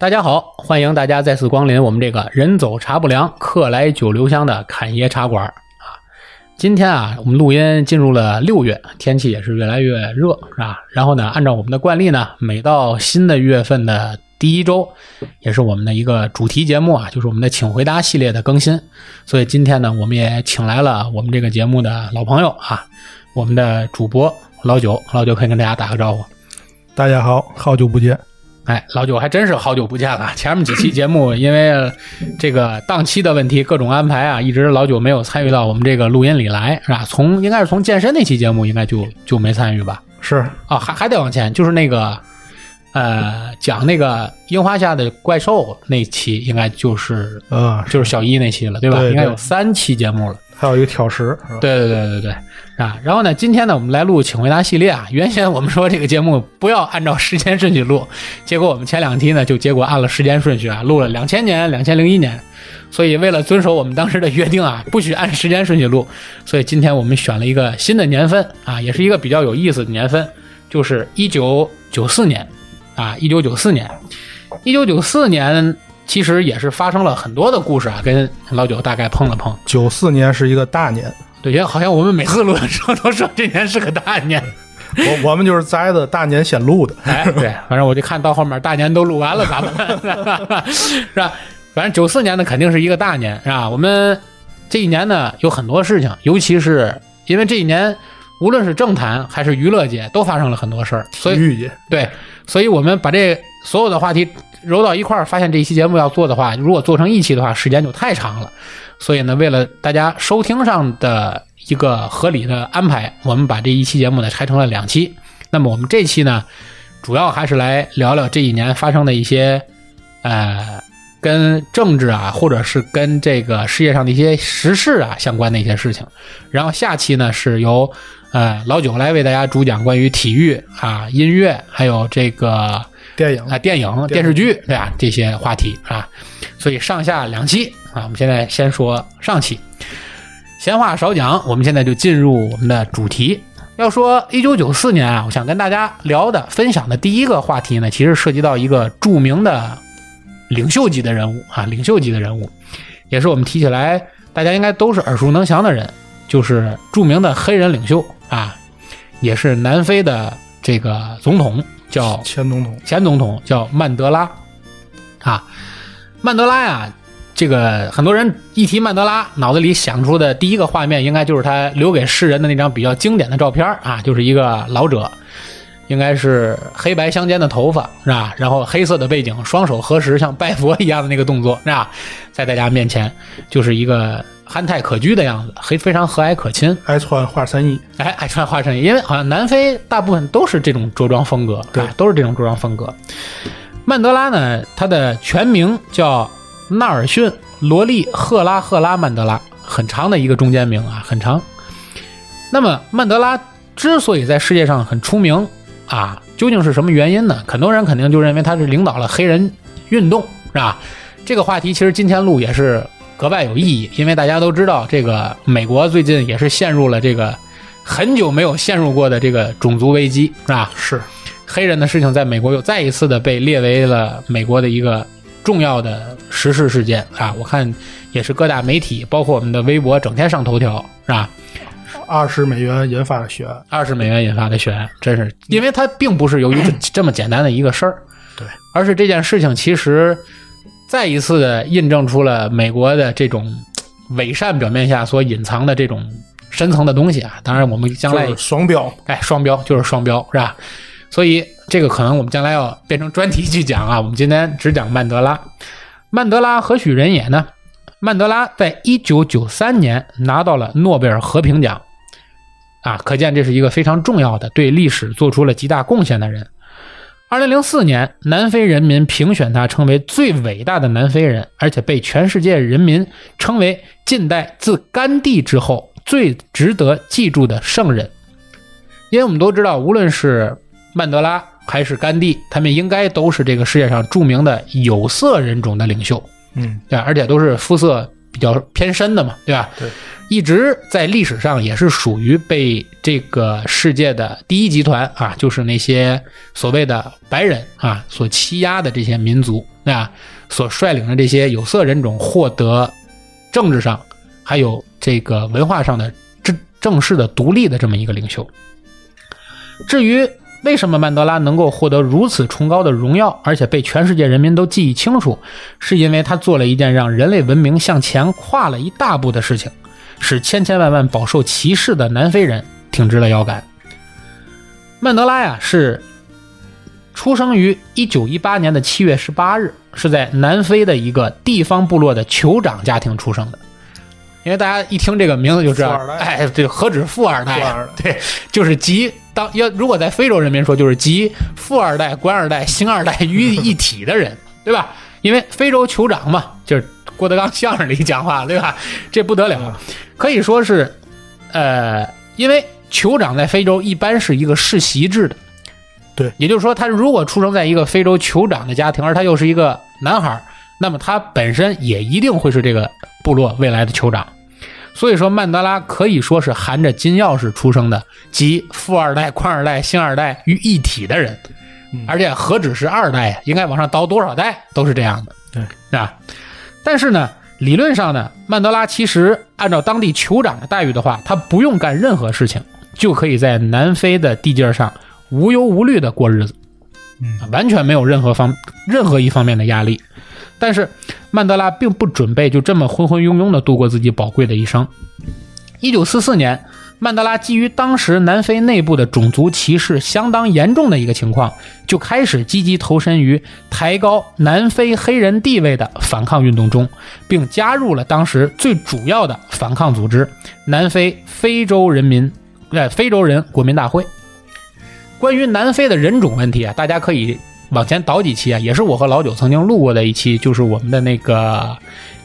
大家好，欢迎大家再次光临我们这个人走茶不凉，客来酒留香的侃爷茶馆啊。今天啊，我们录音进入了六月，天气也是越来越热，是吧？然后呢，按照我们的惯例呢，每到新的月份的第一周，也是我们的一个主题节目啊，就是我们的请回答系列的更新。所以今天呢，我们也请来了我们这个节目的老朋友啊，我们的主播老九，老九可以跟大家打个招呼。大家好，好久不见。哎，老九还真是好久不见了。前面几期节目因为这个档期的问题，各种安排啊，一直老九没有参与到我们这个录音里来，是吧？从应该是从健身那期节目，应该就就没参与吧？是啊，还还得往前，就是那个呃，讲那个樱花下的怪兽那期，应该就是呃，就是小一那期了，对吧？对应该有三期节目了。还有一个挑食，对对对对对，啊，然后呢，今天呢，我们来录请回答系列啊。原先我们说这个节目不要按照时间顺序录，结果我们前两期呢，就结果按了时间顺序啊，录了两千年、两千零一年。所以为了遵守我们当时的约定啊，不许按时间顺序录，所以今天我们选了一个新的年份啊，也是一个比较有意思的年份，就是一九九四年啊，一九九四年，一九九四年其实也是发生了很多的故事啊，跟老九大概碰了碰。九四年是一个大年，对，因为好像我们每次录的时候都说这年是个大年。我我们就是栽的大年先录的。哎，对，反正我就看到后面大年都录完了，咱们 是吧？反正九四年呢，肯定是一个大年，是吧？我们这一年呢有很多事情，尤其是因为这一年，无论是政坛还是娱乐界，都发生了很多事儿，所以对，所以我们把这所有的话题揉到一块儿，发现这一期节目要做的话，如果做成一期的话，时间就太长了。所以呢，为了大家收听上的一个合理的安排，我们把这一期节目呢拆成了两期。那么我们这期呢，主要还是来聊聊这一年发生的一些呃跟政治啊，或者是跟这个世界上的一些时事啊相关的一些事情。然后下期呢是由呃老九来为大家主讲关于体育啊、音乐，还有这个电影。啊电影、电视剧对吧？这些话题啊，所以上下两期啊，我们现在先说上期。闲话少讲，我们现在就进入我们的主题。要说一九九四年啊，我想跟大家聊的、分享的第一个话题呢，其实涉及到一个著名的领袖级的人物啊，领袖级的人物，也是我们提起来大家应该都是耳熟能详的人，就是著名的黑人领袖啊，也是南非的这个总统，叫前总统，前总统叫曼德拉，啊，曼德拉呀，这个很多人一提曼德拉，脑子里想出的第一个画面，应该就是他留给世人的那张比较经典的照片啊，就是一个老者，应该是黑白相间的头发是吧？然后黑色的背景，双手合十像拜佛一样的那个动作是吧？在大家面前就是一个憨态可掬的样子，非非常和蔼可亲。爱穿花衬衣，哎，爱穿花衬衣，因为好像南非大部分都是这种着装风格，对啊都是这种着装风格。曼德拉呢，他的全名叫纳尔逊·罗利·赫拉赫拉·曼德拉，很长的一个中间名啊，很长。那么曼德拉之所以在世界上很出名啊，究竟是什么原因呢？很多人肯定就认为他是领导了黑人运动，是吧？这个话题其实今天录也是格外有意义，因为大家都知道，这个美国最近也是陷入了这个很久没有陷入过的这个种族危机，是吧？是黑人的事情在美国又再一次的被列为了美国的一个重要的时事事件啊！我看也是各大媒体，包括我们的微博，整天上头条，是吧？二十美元引发的血案，二十美元引发的血案，真是，因为它并不是由于这 这么简单的一个事儿，对，而是这件事情其实再一次的印证出了美国的这种伪善表面下所隐藏的这种深层的东西啊。当然，我们将来就是双标，哎，双标就是双标，是吧？所以这个可能我们将来要变成专题去讲啊。我们今天只讲曼德拉。曼德拉何许人也呢？曼德拉在一九九三年拿到了诺贝尔和平奖，啊，可见这是一个非常重要的、对历史做出了极大贡献的人。二零零四年，南非人民评选他成为最伟大的南非人，而且被全世界人民称为近代自甘地之后最值得记住的圣人。因为我们都知道，无论是曼德拉还是甘地，他们应该都是这个世界上著名的有色人种的领袖，嗯，对，而且都是肤色比较偏深的嘛，对吧？对，一直在历史上也是属于被这个世界的第一集团啊，就是那些所谓的白人啊所欺压的这些民族啊，所率领的这些有色人种获得政治上还有这个文化上的正正式的独立的这么一个领袖。至于为什么曼德拉能够获得如此崇高的荣耀，而且被全世界人民都记忆清楚，是因为他做了一件让人类文明向前跨了一大步的事情，使千千万万饱受歧视的南非人挺直了腰杆。曼德拉呀，是出生于一九一八年的七月十八日，是在南非的一个地方部落的酋长家庭出生的。因为大家一听这个名字就知道哎，对，何止富二代啊？富二代，对，就是集当要如果在非洲人民说，就是集富二代、官二代、星二代于一体的人，对吧？因为非洲酋长嘛，就是郭德纲相声里讲话，对吧？这不得了，可以说是，呃，因为酋长在非洲一般是一个世袭制的，对，也就是说，他如果出生在一个非洲酋长的家庭，而他又是一个男孩儿，那么他本身也一定会是这个部落未来的酋长。所以说，曼德拉可以说是含着金钥匙出生的，集富二代、官二代、星二代于一体的人，嗯而且何止是二代呀，应该往上倒多少代都是这样的，对啊。但是呢，理论上呢，曼德拉其实按照当地酋长的待遇的话，他不用干任何事情，就可以在南非的地界上无忧无虑的过日子，嗯啊完全没有任何方任何一方面的压力。但是曼德拉并不准备就这么浑浑庸庸的度过自己宝贵的一生。一九四四年，曼德拉基于当时南非内部的种族歧视相当严重的一个情况，就开始积极投身于抬高南非黑人地位的反抗运动中，并加入了当时最主要的反抗组织——南非非洲人民，呃，非洲人国民大会。关于南非的人种问题啊，大家可以往前倒几期啊，也是我和老九曾经录过的一期，就是我们的那个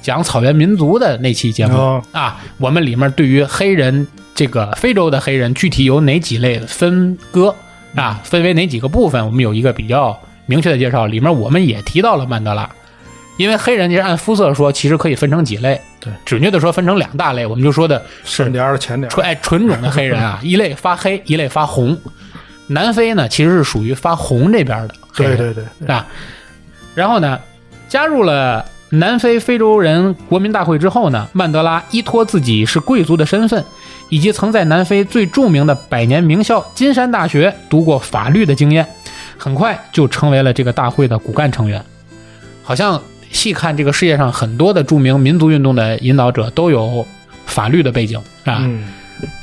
讲草原民族的那期节目。哦啊，我们里面对于黑人这个非洲的黑人具体有哪几类分割啊，分为哪几个部分，我们有一个比较明确的介绍。里面我们也提到了曼德拉，因为黑人其实按肤色说，其实可以分成几类，对，准确的说分成两大类，我们就说的是深点儿浅点儿纯哎纯种的黑人啊，一类发黑，一类发红。南非呢，其实是属于发红这边的，对对对对，啊。然后呢，加入了南非非洲人国民大会之后呢，曼德拉依托自己是贵族的身份，以及曾在南非最著名的百年名校金山大学读过法律的经验，很快就成为了这个大会的骨干成员。好像细看这个世界上很多的著名民族运动的引导者都有法律的背景啊，嗯，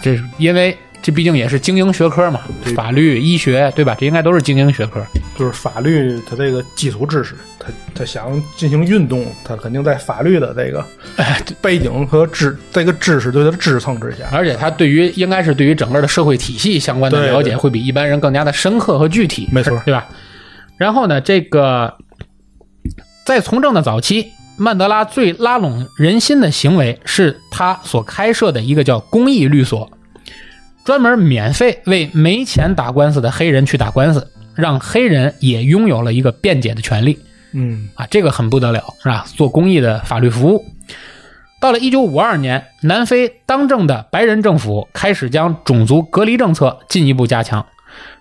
这是因为这毕竟也是精英学科嘛，对法律、医学，对吧？这应该都是精英学科。就是法律它这个基础知识，他他想进行运动，他肯定在法律的这个背景和知这个知识对它的支撑之下。而且他对于应该是对于整个的社会体系相关的了解，会比一般人更加的深刻和具体，没错对吧？然后呢，这个在从政的早期，曼德拉最拉拢人心的行为是他所开设的一个叫公益律所，专门免费为没钱打官司的黑人去打官司，让黑人也拥有了一个辩解的权利。嗯啊，这个很不得了，是吧？做公益的法律服务。到了一九五二年，南非当政的白人政府开始将种族隔离政策进一步加强，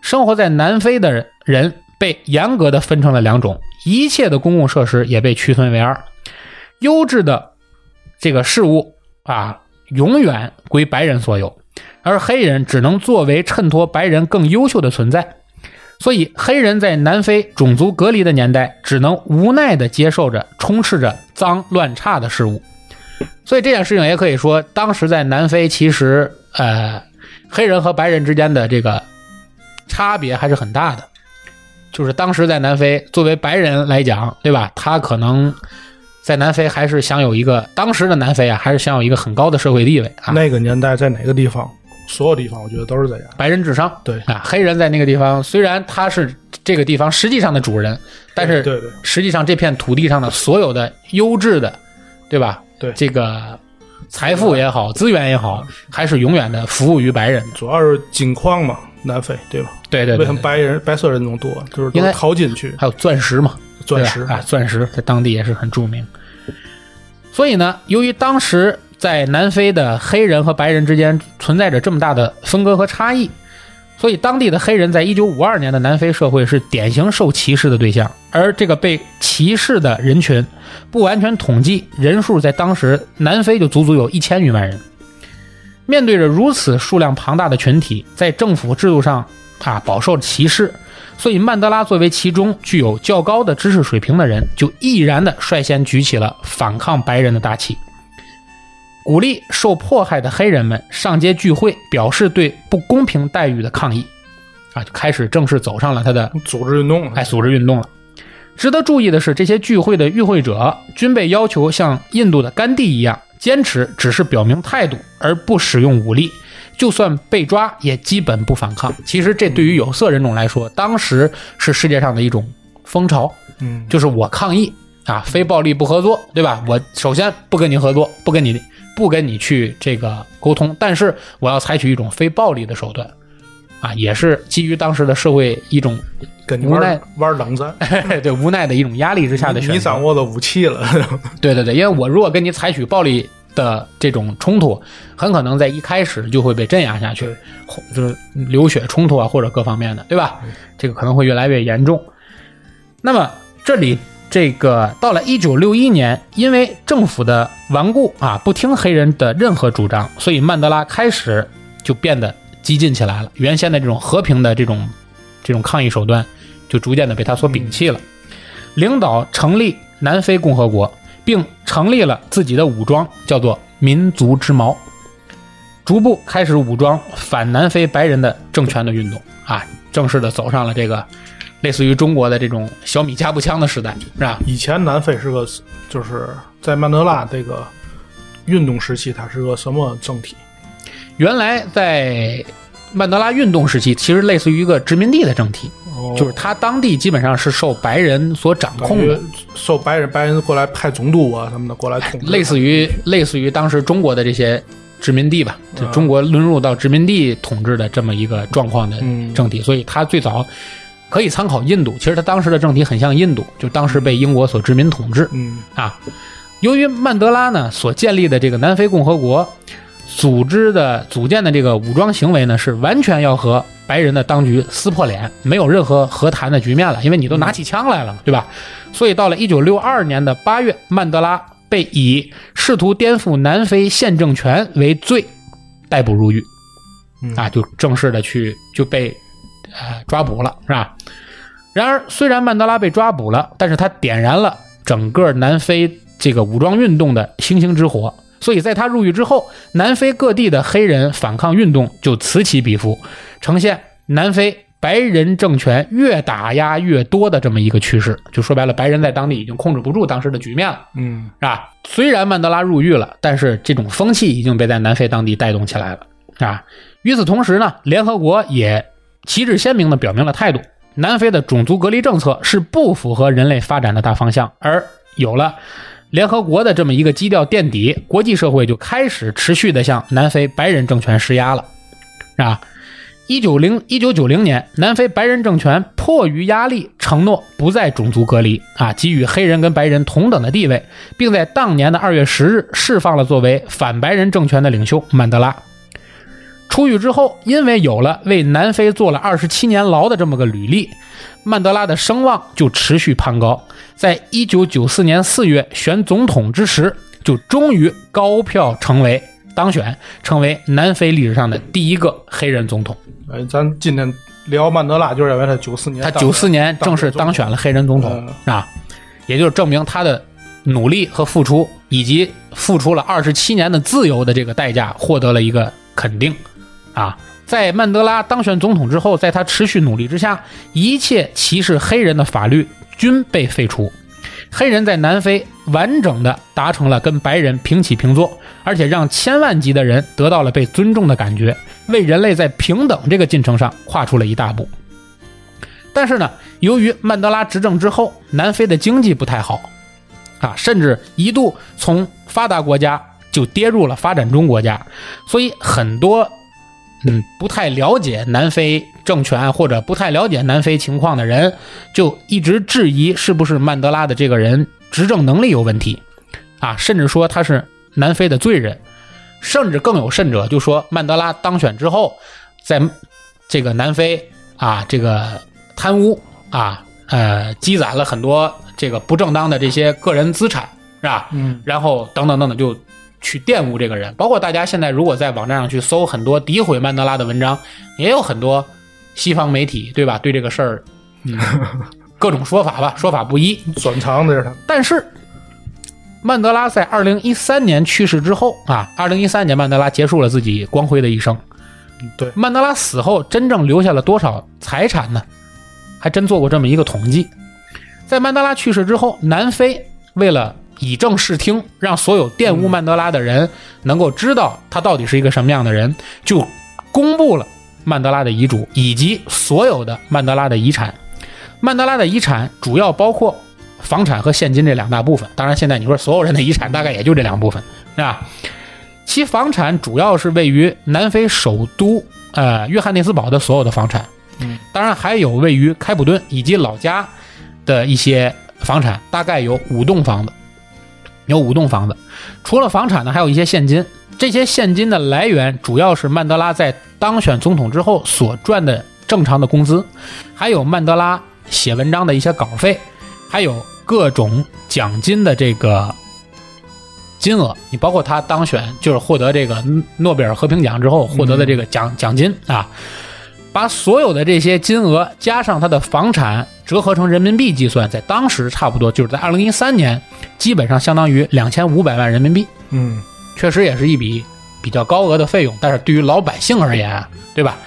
生活在南非的人被严格的分成了两种，一切的公共设施也被区分为二，优质的这个事物啊，永远归白人所有，而黑人只能作为衬托白人更优秀的存在。所以，黑人在南非种族隔离的年代，只能无奈地接受着充斥着脏乱差的事物。所以这件事情也可以说，当时在南非，其实呃，黑人和白人之间的这个差别还是很大的。就是当时在南非，作为白人来讲，对吧？他可能在南非还是享有一个当时的南非啊，还是享有一个很高的社会地位啊。那个年代在哪个地方，所有地方我觉得都是这样。白人智商，对啊，黑人在那个地方虽然他是这个地方实际上的主人，但是对对实际上这片土地上的所有的优质的，对吧？对这个财富也好，资源也好，还是永远的服务于白人。主要是金矿嘛，南非对吧？对对对对，为什么白人白色人种多？就是因为淘金去，还有钻石嘛，钻石啊，钻石在当地也是很著名。所以呢，由于当时在南非的黑人和白人之间存在着这么大的分割和差异，所以当地的黑人在一九五二年的南非社会是典型受歧视的对象。而这个被歧视的人群，不完全统计人数，在当时南非就足足有一千余万人。面对着如此数量庞大的群体，在政府制度上啊饱受歧视，所以曼德拉作为其中具有较高的知识水平的人，就毅然的率先举起了反抗白人的大旗，鼓励受迫害的黑人们上街聚会，表示对不公平待遇的抗议，啊，就开始正式走上了他的组织运动了，哎，组织运动了。值得注意的是，这些聚会的与会者均被要求像印度的甘地一样，坚持只是表明态度，而不使用武力。就算被抓，也基本不反抗。其实，这对于有色人种来说，当时是世界上的一种风潮，嗯，就是我抗议啊，非暴力不合作，对吧？我首先不跟你合作，不跟你不跟你去这个沟通，但是我要采取一种非暴力的手段，啊，也是基于当时的社会一种跟你无奈玩玩冷战，对无奈的一种压力之下的选择。你掌握了武器了，对对对，因为我如果跟你采取暴力的这种冲突，很可能在一开始就会被镇压下去，或就是流血冲突啊，或者各方面的，对吧？这个可能会越来越严重。那么这里这个到了一九六一年，因为政府的顽固啊，不听黑人的任何主张，所以曼德拉开始就变得激进起来了。原先的这种和平的这种这种抗议手段，就逐渐的被他所摒弃了。领导成立南非共和国，并成立了自己的武装，叫做民族之矛，逐步开始武装反南非白人的政权的运动啊，正式的走上了这个类似于中国的这种小米加步枪的时代，是吧？以前南非是个，就是在曼德拉这个运动时期，它是个什么政体？原来在曼德拉运动时期，其实类似于一个殖民地的政体，哦。就是它当地基本上是受白人所掌控的，受白人白人过来派总督啊什么的过来统治，类似于类似于当时中国的这些殖民地吧，就中国沦入到殖民地统治的这么一个状况的嗯。政体，所以它最早可以参考印度。其实他当时的政体很像印度，就当时被英国所殖民统治嗯啊。由于曼德拉呢所建立的这个南非共和国组织的组建的这个武装行为呢，是完全要和白人的当局撕破脸，没有任何和谈的局面了，因为你都拿起枪来了嘛，对吧？所以到了一九六二年的八月，曼德拉被以试图颠覆南非现政权为罪逮捕入狱，嗯啊，就正式的去就被呃抓捕了，是吧？然而，虽然曼德拉被抓捕了，但是他点燃了整个南非这个武装运动的星星之火。所以，在他入狱之后，南非各地的黑人反抗运动就此起彼伏，呈现南非白人政权越打压越多的这么一个趋势。就说白了，白人在当地已经控制不住当时的局面了。嗯是吧？虽然曼德拉入狱了，但是这种风气已经被在南非当地带动起来了啊。与此同时呢，联合国也旗帜鲜明地表明了态度：南非的种族隔离政策是不符合人类发展的大方向。而有了联合国的这么一个基调垫底，国际社会就开始持续地向南非白人政权施压了，啊。一九零一九九零年，南非白人政权迫于压力，承诺不再种族隔离啊，给予黑人跟白人同等的地位，并在当年的二月十日释放了作为反白人政权的领袖曼德拉。出狱之后，因为有了为南非坐了二十七年牢的这么个履历，曼德拉的声望就持续攀高。在一九九四年四月选总统之时，就终于高票成为当选，成为南非历史上的第一个黑人总统。哎，咱今天聊曼德拉，就认为他九四年他当九四年正式当选了黑人总统啊，也就是证明他的努力和付出，以及付出了二十七年的自由的这个代价，获得了一个肯定啊。在曼德拉当选总统之后，在他持续努力之下，一切歧视黑人的法律均被废除，黑人在南非完整的达成了跟白人平起平坐，而且让千万级的人得到了被尊重的感觉，为人类在平等这个进程上跨出了一大步。但是呢，由于曼德拉执政之后，南非的经济不太好，啊，甚至一度从发达国家就跌入了发展中国家，所以很多嗯。不太了解南非政权或者不太了解南非情况的人，就一直质疑是不是曼德拉的这个人执政能力有问题，啊，甚至说他是南非的罪人，甚至更有甚者，就说曼德拉当选之后，在这个南非啊，这个贪污啊，呃，积攒了很多这个不正当的这些个人资产，是吧？嗯，然后等等等等，就去玷污这个人。包括大家现在如果在网站上去搜很多诋毁曼德拉的文章，也有很多西方媒体，对吧？对这个事儿，嗯，各种说法吧，说法不一。转长的是他，但是，曼德拉在二零一三年去世之后啊，二零一三年曼德拉结束了自己光辉的一生。对，曼德拉死后真正留下了多少财产呢？还真做过这么一个统计。在曼德拉去世之后，南非为了以正视听，让所有玷污曼德拉的人能够知道他到底是一个什么样的人，就公布了曼德拉的遗嘱以及所有的曼德拉的遗产。曼德拉的遗产主要包括房产和现金这两大部分。当然，现在你说所有人的遗产大概也就这两部分，是吧？其房产主要是位于南非首都呃约翰内斯堡的所有的房产，嗯，当然还有位于开普敦以及老家的一些房产，大概有五栋房子，有五栋房子。除了房产呢，还有一些现金。这些现金的来源主要是曼德拉在当选总统之后所赚的正常的工资，还有曼德拉写文章的一些稿费，还有各种奖金的这个金额。你包括他当选就是获得这个诺贝尔和平奖之后获得的这个奖、奖金啊，把所有的这些金额加上他的房产折合成人民币计算，在当时差不多就是在二零一三年，基本上相当于两千五百万人民币。嗯，确实也是一笔比较高额的费用，但是对于老百姓而言，对吧？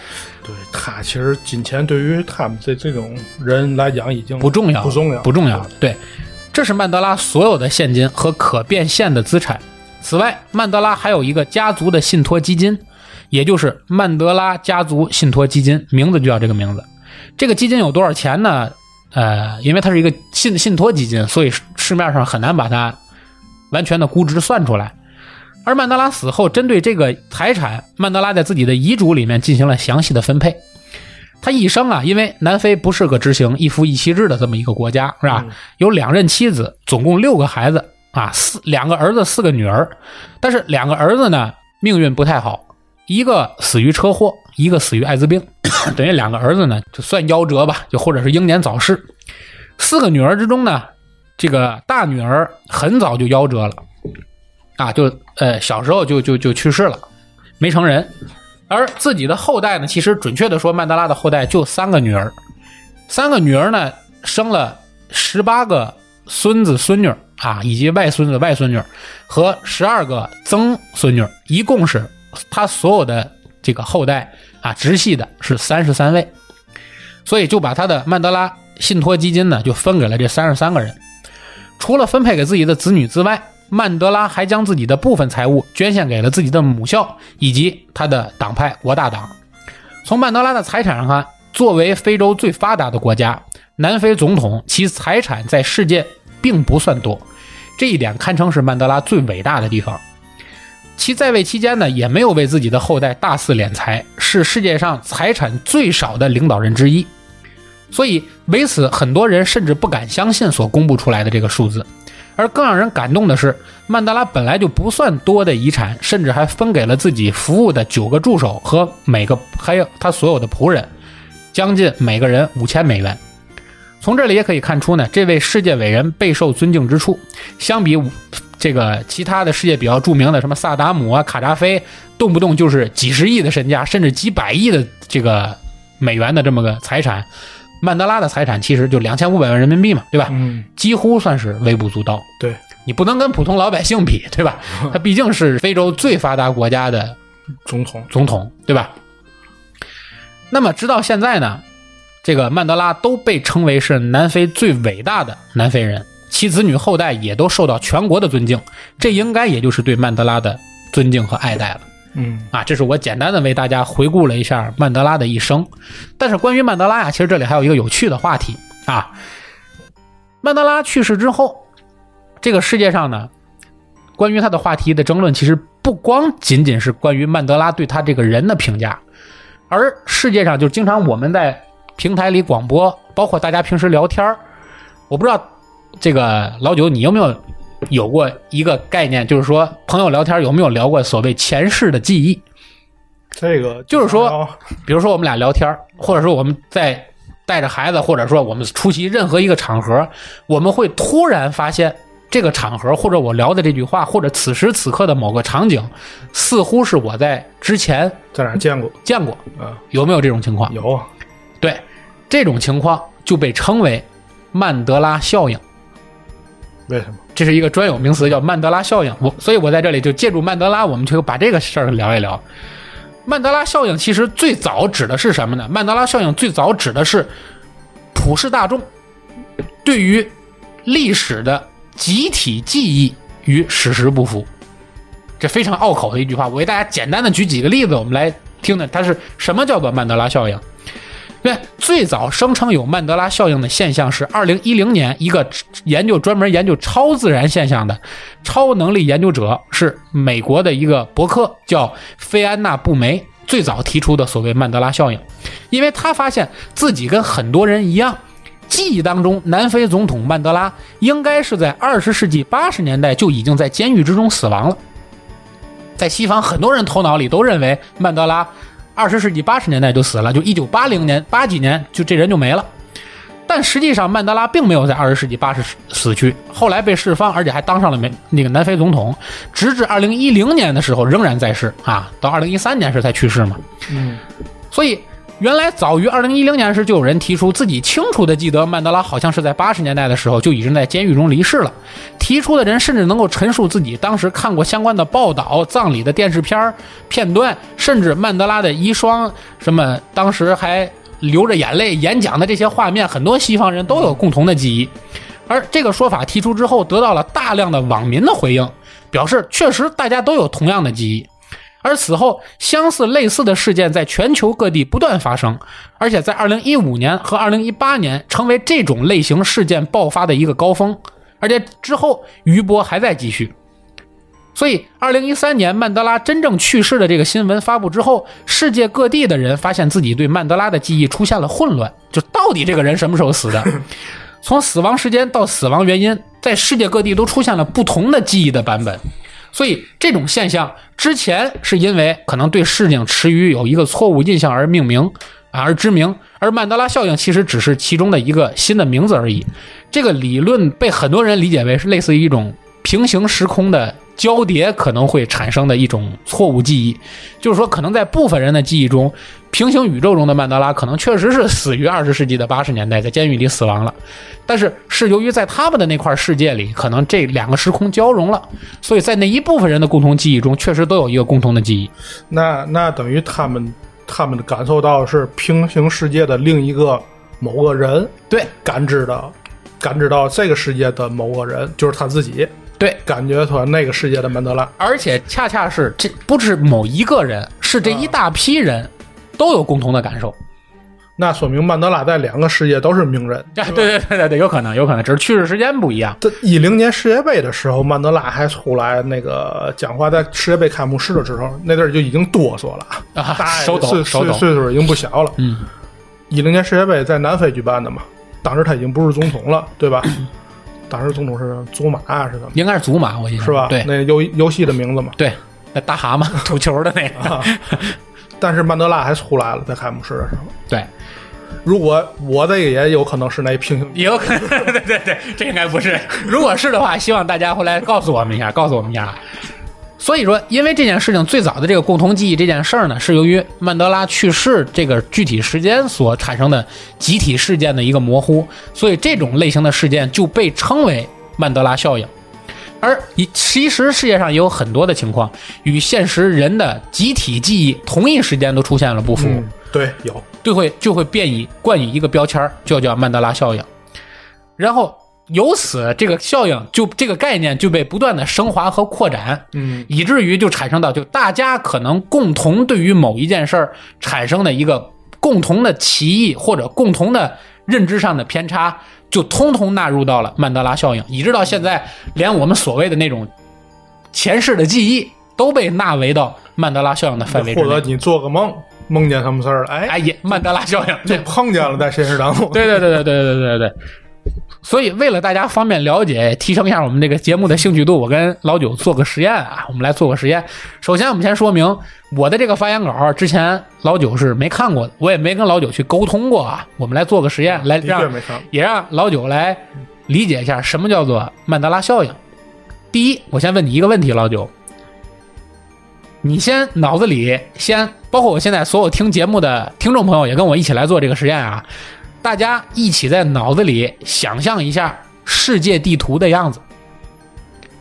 对他其实金钱对于他们这这种人来讲已经不重要，不重要，不重要。对，这是曼德拉所有的现金和可变现的资产。此外，曼德拉还有一个家族的信托基金，也就是曼德拉家族信托基金，名字就叫这个名字。这个基金有多少钱呢？呃，因为它是一个信信托基金，所以市面上很难把它完全的估值算出来。而曼德拉死后，针对这个财产，曼德拉在自己的遗嘱里面进行了详细的分配。他一生啊，因为南非不是个执行一夫一妻制的这么一个国家，是吧？嗯有两任妻子，总共六个孩子啊，四两个儿子，四个女儿。但是两个儿子呢，命运不太好，一个死于车祸，一个死于艾滋病，等于两个儿子呢，就算夭折吧，就或者是英年早逝。四个女儿之中呢，这个大女儿很早就夭折了，啊，就呃小时候就就就去世了，没成人。而自己的后代呢，其实准确的说，曼德拉的后代就三个女儿，三个女儿呢生了十八个孙子孙女啊，以及外孙子外孙女和十二个曾孙女，一共是他所有的这个后代啊，直系的是三十三位，所以就把他的曼德拉信托基金呢就分给了这三十三个人。除了分配给自己的子女之外，曼德拉还将自己的部分财物捐献给了自己的母校以及他的党派国大党。从曼德拉的财产上看，作为非洲最发达的国家，南非总统其财产在世界并不算多，这一点堪称是曼德拉最伟大的地方。其在位期间呢，也没有为自己的后代大肆敛财，是世界上财产最少的领导人之一。所以，为此很多人甚至不敢相信所公布出来的这个数字。而更让人感动的是，曼德拉本来就不算多的遗产，甚至还分给了自己服务的九个助手和每个还有他所有的仆人，将近每个人五千美元。从这里也可以看出呢，这位世界伟人备受尊敬之处，相比这个其他的世界比较著名的什么萨达姆啊、卡扎菲，动不动就是几十亿的身价，甚至几百亿的这个美元的这么个财产，曼德拉的财产其实就两千五百万人民币嘛，对吧？嗯，几乎算是微不足道。对，你不能跟普通老百姓比，对吧？他毕竟是非洲最发达国家的总统，总统，对吧？那么直到现在呢，这个曼德拉都被称为是南非最伟大的南非人，其子女后代也都受到全国的尊敬，这应该也就是对曼德拉的尊敬和爱戴了。嗯啊，这是我简单的为大家回顾了一下曼德拉的一生。但是关于曼德拉呀，其实这里还有一个有趣的话题啊。曼德拉去世之后，这个世界上呢，关于他的话题的争论，其实不光仅仅是关于曼德拉对他这个人的评价，而世界上就经常我们在平台里广播，包括大家平时聊天儿我不知道这个老九你有没有有过一个概念，就是说朋友聊天有没有聊过所谓前世的记忆？这个就是说哦比如说我们俩聊天，或者说我们在带着孩子，或者说我们出席任何一个场合，我们会突然发现这个场合，或者我聊的这句话，或者此时此刻的某个场景，似乎是我在之前在哪见过见过，啊？有没有这种情况？有啊，对，这种情况就被称为曼德拉效应。为什么？这是一个专有名词，叫曼德拉效应。我所以，我在这里就借助曼德拉，我们就把这个事儿聊一聊。曼德拉效应其实最早指的是什么呢？曼德拉效应最早指的是普世大众对于历史的集体记忆与史实不符。这非常拗口的一句话，我为大家简单的举几个例子，我们来听听它是什么叫做曼德拉效应。对，最早声称有曼德拉效应的现象是二零一零年一个研究专门研究超自然现象的超能力研究者，是美国的一个博客，叫菲安娜·布梅，最早提出的所谓曼德拉效应，因为他发现自己跟很多人一样。记忆当中，南非总统曼德拉应该是在二十世纪八十年代就已经在监狱之中死亡了。在西方，很多人头脑里都认为曼德拉二十世纪八十年代就死了，就一九八零年八几年就这人就没了。但实际上，曼德拉并没有在二十世纪八十死去，后来被释放，而且还当上了美那个南非总统，直至二零一零年的时候仍然在世啊，到二零一三年时才去世嘛。嗯，所以原来早于二零一零年时，就有人提出自己清楚的记得曼德拉好像是在八十年代的时候就已经在监狱中离世了。提出的人甚至能够陈述自己当时看过相关的报道、葬礼的电视片儿片段，甚至曼德拉的遗孀，什么当时还流着眼泪演讲的这些画面，很多西方人都有共同的记忆。而这个说法提出之后，得到了大量的网民的回应，表示确实大家都有同样的记忆。而此后，相似类似的事件在全球各地不断发生，而且在2015年和2018年成为这种类型事件爆发的一个高峰，而且之后余波还在继续。所以，二零一三年曼德拉真正去世的这个新闻发布之后，世界各地的人发现自己对曼德拉的记忆出现了混乱，就到底这个人什么时候死的？从死亡时间到死亡原因，在世界各地都出现了不同的记忆的版本。所以这种现象之前是因为可能对事情持于有一个错误印象而命名而知名，而曼德拉效应其实只是其中的一个新的名字而已。这个理论被很多人理解为是类似于一种平行时空的交叠可能会产生的一种错误记忆，就是说可能在部分人的记忆中，平行宇宙中的曼德拉可能确实是死于二十世纪的八十年代，在监狱里死亡了。但是是由于在他们的那块世界里，可能这两个时空交融了，所以在那一部分人的共同记忆中，确实都有一个共同的记忆。那那等于他们他们感受到是平行世界的另一个某个人对感知的，感知到这个世界的某个人就是他自己，对，感觉出来那个世界的曼德拉。而且恰恰是这不是某一个人，是这一大批人都有共同的感受。那说明曼德拉在两个世界都是名人。啊，对对对对对，有可能，有可能，只是去世时间不一样。这一零年世界杯的时候，曼德拉还出来那个讲话，在世界杯开幕式的时候，那阵儿就已经哆嗦了，啊大爷手抖岁手抖岁岁数已经不小了。嗯，一零年世界杯在南非举办的嘛，当时他已经不是总统了，对吧？当时总统是祖玛啊是怎么？应该是祖玛，我记得是吧？对那游游戏的名字嘛。对，那大蛤蟆 吐球的那个，啊，但是曼德拉还出来了，在开幕式的时候。对，如果我这个也有可能是那平行也有可能，对对对，这应该不是。如果是的话，希望大家回来告诉我们一下，告诉我们一下。所以说，因为这件事情最早的这个共同记忆这件事儿呢，是由于曼德拉去世这个具体时间所产生的集体事件的一个模糊，所以这种类型的事件就被称为曼德拉效应。而以其实世界上也有很多的情况与现实人的集体记忆同一时间都出现了不符，嗯，对，有，就会就会变以冠以一个标签，就叫曼德拉效应。然后由此这个效应就这个概念就被不断的升华和扩展，嗯，以至于就产生到就大家可能共同对于某一件事儿产生的一个共同的歧义或者共同的认知上的偏差，就通通纳入到了曼德拉效应，以致到现在连我们所谓的那种前世的记忆都被纳为到曼德拉效应的范围之内。或者你做个梦，梦见什么事儿了，哎，哎，也曼德拉效应，这碰见了，在现实当中。对对对对对对对对对。所以为了大家方便了解，提升一下我们这个节目的兴趣度，我跟老九做个实验啊，我们来做个实验。首先，我们先说明我的这个发言稿之前老九是没看过的，我也没跟老九去沟通过啊。我们来做个实验，来让。也让老九来理解一下什么叫做曼德拉效应。第一，我先问你一个问题，老九，你先脑子里先，包括我现在所有听节目的听众朋友，也跟我一起来做这个实验啊。大家一起在脑子里想象一下世界地图的样子，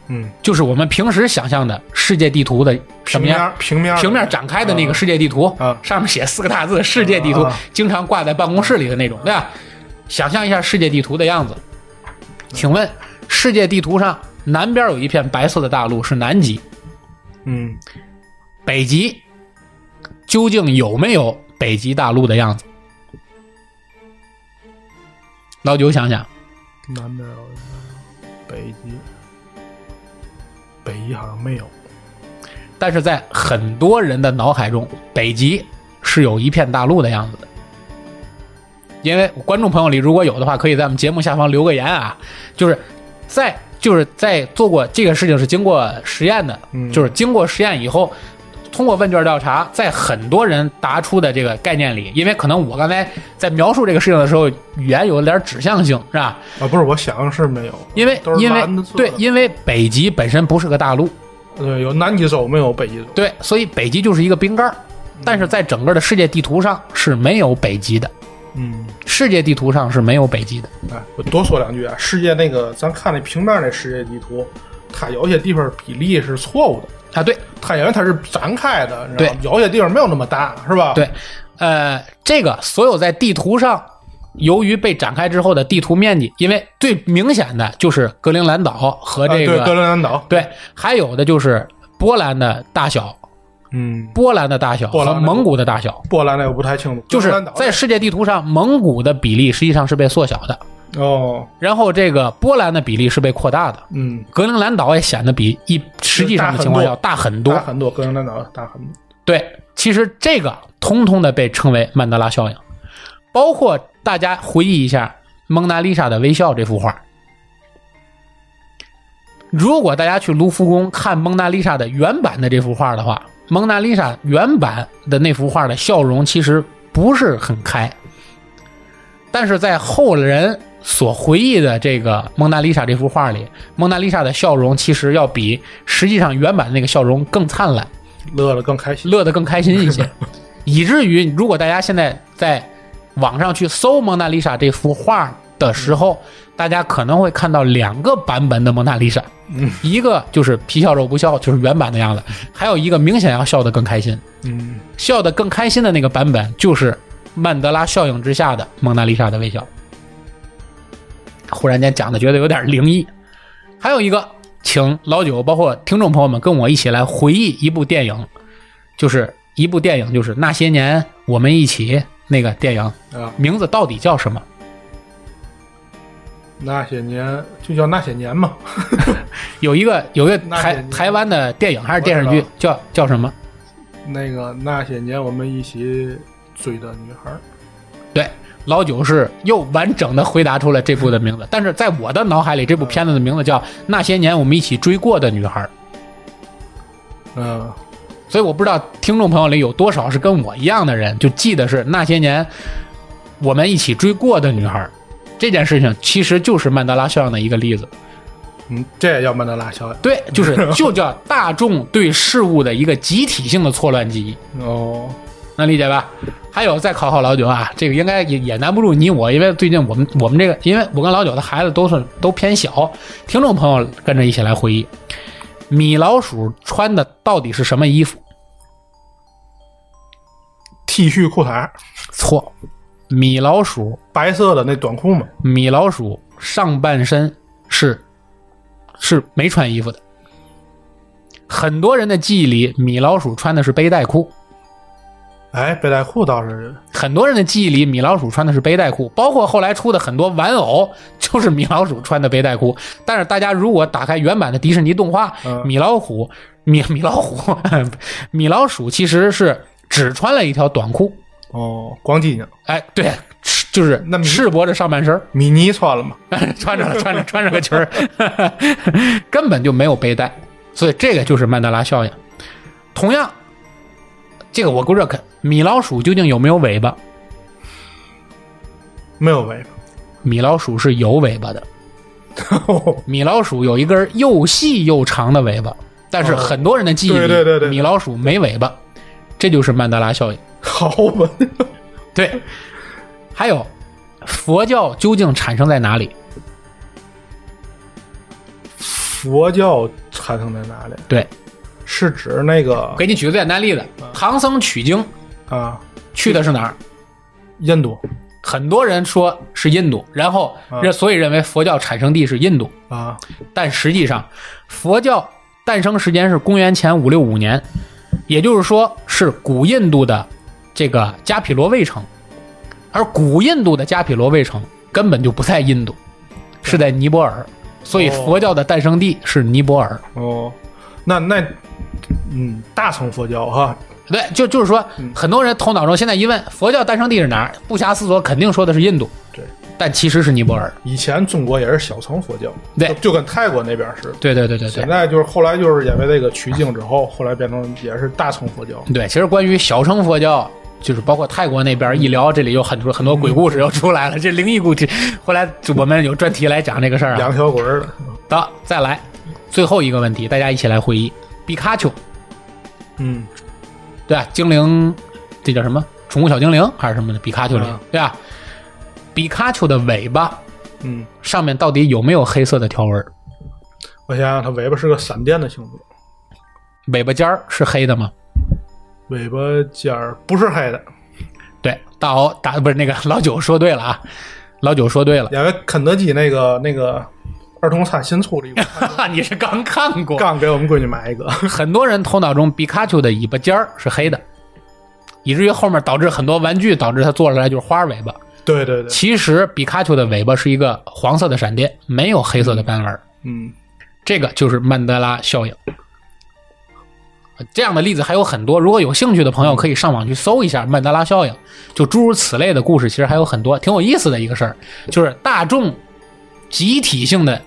嗯，就是我们平时想象的世界地图的什平么样？面平面平面展开的那个世界地图，啊上面写四个大字“世界地图啊”，经常挂在办公室里的那种，对吧？想象一下世界地图的样子。请问，世界地图上南边有一片白色的大陆是南极，嗯，北极究竟有没有北极大陆的样子？老九想想，南边有北极，北极好像没有。但是在很多人的脑海中，北极是有一片大陆的样子的。因为观众朋友里如果有的话，可以在我们节目下方留个言啊。就是在就是在做过这个事情是经过实验的，嗯就是经过实验以后，通过问卷调查，在很多人答出的这个概念里，因为可能我刚才在描述这个事情的时候，语言有点指向性，是吧？啊，不是，我想是没有。因为因为对，因为北极本身不是个大陆，对，有南极洲，没有北极洲。对，所以北极就是一个冰盖儿，但是在整个的世界地图上是没有北极的，嗯，世界地图上是没有北极的。哎，我多说两句啊。世界那个，咱看那平面那世界地图，它有些地方比例是错误的。啊，对。它因为它是展开的，对。有些地方没有那么大，是吧？对，呃，这个所有在地图上，由于被展开之后的地图面积，因为最明显的就是格陵兰岛和这个、格陵兰岛，对，还有的就是波兰的大小，嗯，波兰的大小波兰蒙古的大小，波兰那个不太清楚，就是在世界地图上，蒙古的比例实际上是被缩小的，哦，然后这个波兰的比例是被扩大的。嗯，格陵兰岛也显得比一实际上的情况要大很多大。很多，格陵兰岛大很多。对，其实这个通通的被称为曼德拉效应，包括大家回忆一下《蒙娜丽莎的微笑》这幅画。如果大家去卢浮宫看蒙娜丽莎的原版的这幅画的话，蒙娜丽莎原版的那幅画的笑容其实不是很开，但是在后人所回忆的这个蒙娜丽莎这幅画里，蒙娜丽莎的笑容其实要比实际上原版的那个笑容更灿烂。乐得更开心。乐得更开心一些，以至于如果大家现在在网上去搜蒙娜丽莎这幅画的时候，大家可能会看到两个版本的蒙娜丽莎，嗯一个就是皮笑肉不笑，就是原版的样子，还有一个明显要笑得更开心，嗯，笑得更开心的那个版本就是曼德拉效应之下的蒙娜丽莎的微笑。忽然间讲的觉得有点灵异，还有一个，请老九包括听众朋友们跟我一起来回忆一部电影，就是一部电影，就是那些年我们一起那个电影，啊，名字到底叫什么？那些年就叫那些年嘛。有一个有一个台台湾的电影还是电视剧，叫叫什么？那个那些年我们一起追的女孩，对，老九是又完整的回答出了这部的名字，但是在我的脑海里，这部片子的名字叫《那些年我们一起追过的女孩》。嗯，所以我不知道听众朋友里有多少是跟我一样的人，就记得是那些年我们一起追过的女孩。这件事情其实就是曼德拉效应的一个例子，嗯，这也叫曼德拉效应。对，就是 就叫大众对事物的一个集体性的错乱记忆，哦，能理解吧？还有再考考老九啊，这个应该也也难不住你我，因为最近我们我们这个，因为我跟老九的孩子都是都偏小，听众朋友跟着一起来回忆，米老鼠穿的到底是什么衣服？T 恤裤衩，错，米老鼠白色的那短裤嘛。米老鼠上半身是是没穿衣服的。很多人的记忆里，米老鼠穿的是背带裤。哎，背带裤倒是，很多人的记忆里，米老鼠穿的是背带裤，包括后来出的很多玩偶，就是米老鼠穿的背带裤。但是大家如果打开原版的迪士尼动画，嗯米老虎、米米老虎、米老鼠其实是只穿了一条短裤。哦，光腚呢。哎，对，只就是那么赤膊着上半身，米妮穿了吗？穿着了，穿着穿着个裙儿，根本就没有背带，所以这个就是曼德拉效应。同样，这个我估着肯，米老鼠究竟有没有尾巴？没有尾巴米老鼠是有尾巴的，米老鼠有一根又细又长的尾巴，但是哦很多人的记忆里，对对对对米老鼠没尾巴，这就是曼德拉效应。好吧，对，还有佛教究竟产生在哪里？佛教产生在哪里？对，是指那个给你举个最简单例子，唐僧取经啊，去的是哪儿？印度。很多人说是印度，然后啊。认所以认为佛教产生地是印度，啊，但实际上佛教诞生时间是公元前五六五年，也就是说是古印度的这个加毗罗卫城，而古印度的加毗罗卫城根本就不在印度，是在尼泊尔，所以哦。佛教的诞生地是尼泊尔。哦，那那嗯，大乘佛教哈，对，就就是说，嗯很多人头脑中现在一问佛教诞生地是哪儿，不暇思索，肯定说的是印度。对，但其实是尼泊尔。以前中国也是小乘佛教，对就就跟泰国那边似的。对对对对对现在就是后来就是因为这个取经之后，后来变成也是大乘佛教。对，其实关于小乘佛教，就是包括泰国那边一聊，这里有很多很多鬼故事又出来了，这灵异故事。后来我们有专题来讲这个事儿啊。两条鬼儿的，得，再来最后一个问题，大家一起来回忆：比卡丘，嗯，对吧？精灵，这叫什么？宠物小精灵还是什么的？比卡丘对吧？比卡丘的尾巴嗯，上面到底有没有黑色的条纹？我想想，它尾巴是个闪电的形状，尾巴尖儿是黑的吗？尾巴尖儿不是黑的，对，大敖大不是那个老九说对了啊，老九说对了，因为肯德基那个那个儿童餐新出了一款，你是刚看过。刚给我们闺女买一个，很多人头脑中皮卡丘的尾巴尖儿是黑的，以至于后面导致很多玩具导致它做出来就是花尾巴。对对对，其实皮卡丘的尾巴是一个黄色的闪电，没有黑色的斑纹。嗯，这个就是曼德拉效应。这样的例子还有很多，如果有兴趣的朋友可以上网去搜一下曼德拉效应，就诸如此类的故事，其实还有很多，挺有意思的一个事儿，就是大众集体性的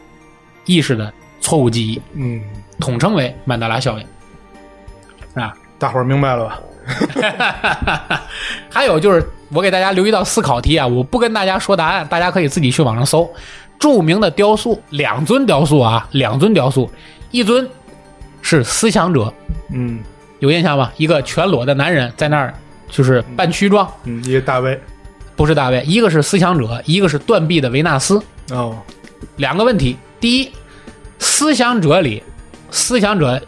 意识的错误记忆，嗯，统称为曼德拉效应。啊，大伙儿明白了吧？还有就是，我给大家留一道思考题啊，我不跟大家说答案，大家可以自己去网上搜。著名的雕塑，两尊雕塑啊，两尊雕塑，一尊是思想者，嗯有印象吗？一个全裸的男人在那儿，就是半屈状，嗯，一个大卫，不是大卫，一个是思想者，一个是断臂的维纳斯。哦，两个问题，第一，思想者里，思想者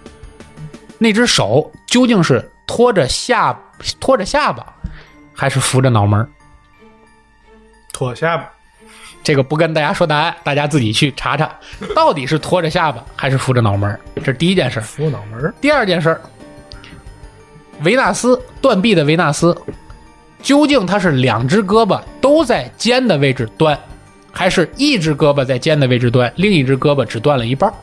那只手究竟是托着下托着下巴，还是扶着脑门儿？脱下巴，这个不跟大家说答案，大家自己去查查，到底是托着下巴还是扶着脑门儿？这是第一件事儿。扶脑门儿，第二件事儿，维纳斯断臂的维纳斯，究竟他是两只胳膊都在肩的位置断，还是一只胳膊在肩的位置断，另一只胳膊只断了一半儿？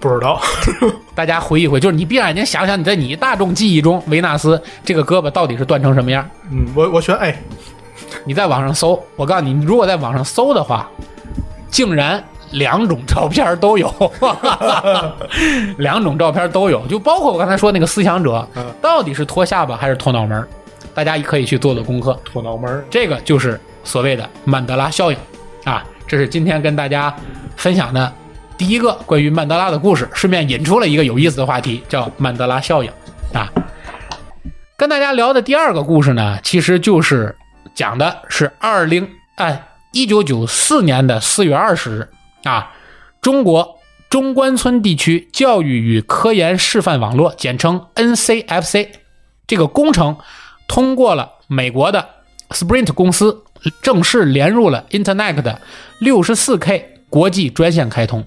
不知道，大家回忆回，就是你闭上眼睛想想，你在你大众记忆中，维纳斯这个胳膊到底是断成什么样？嗯，我我选 A，你在网上搜，我告诉你，你如果在网上搜的话，竟然两种照片都有，两种照片都有，就包括我刚才说那个思想者嗯，到底是脱下巴还是脱脑门儿，大家可以去做做功课。脱脑门儿，这个就是所谓的曼德拉效应。啊，这是今天跟大家分享的第一个关于曼德拉的故事，顺便引出了一个有意思的话题，叫曼德拉效应。啊。跟大家聊的第二个故事呢，其实就是讲的是二零按一九九四年的四月二十日。啊，中国中关村地区教育与科研示范网络，简称 NCFC，这个工程通过了美国的 Sprint 公司，正式连入了 Internet 的 64K 国际专线开通。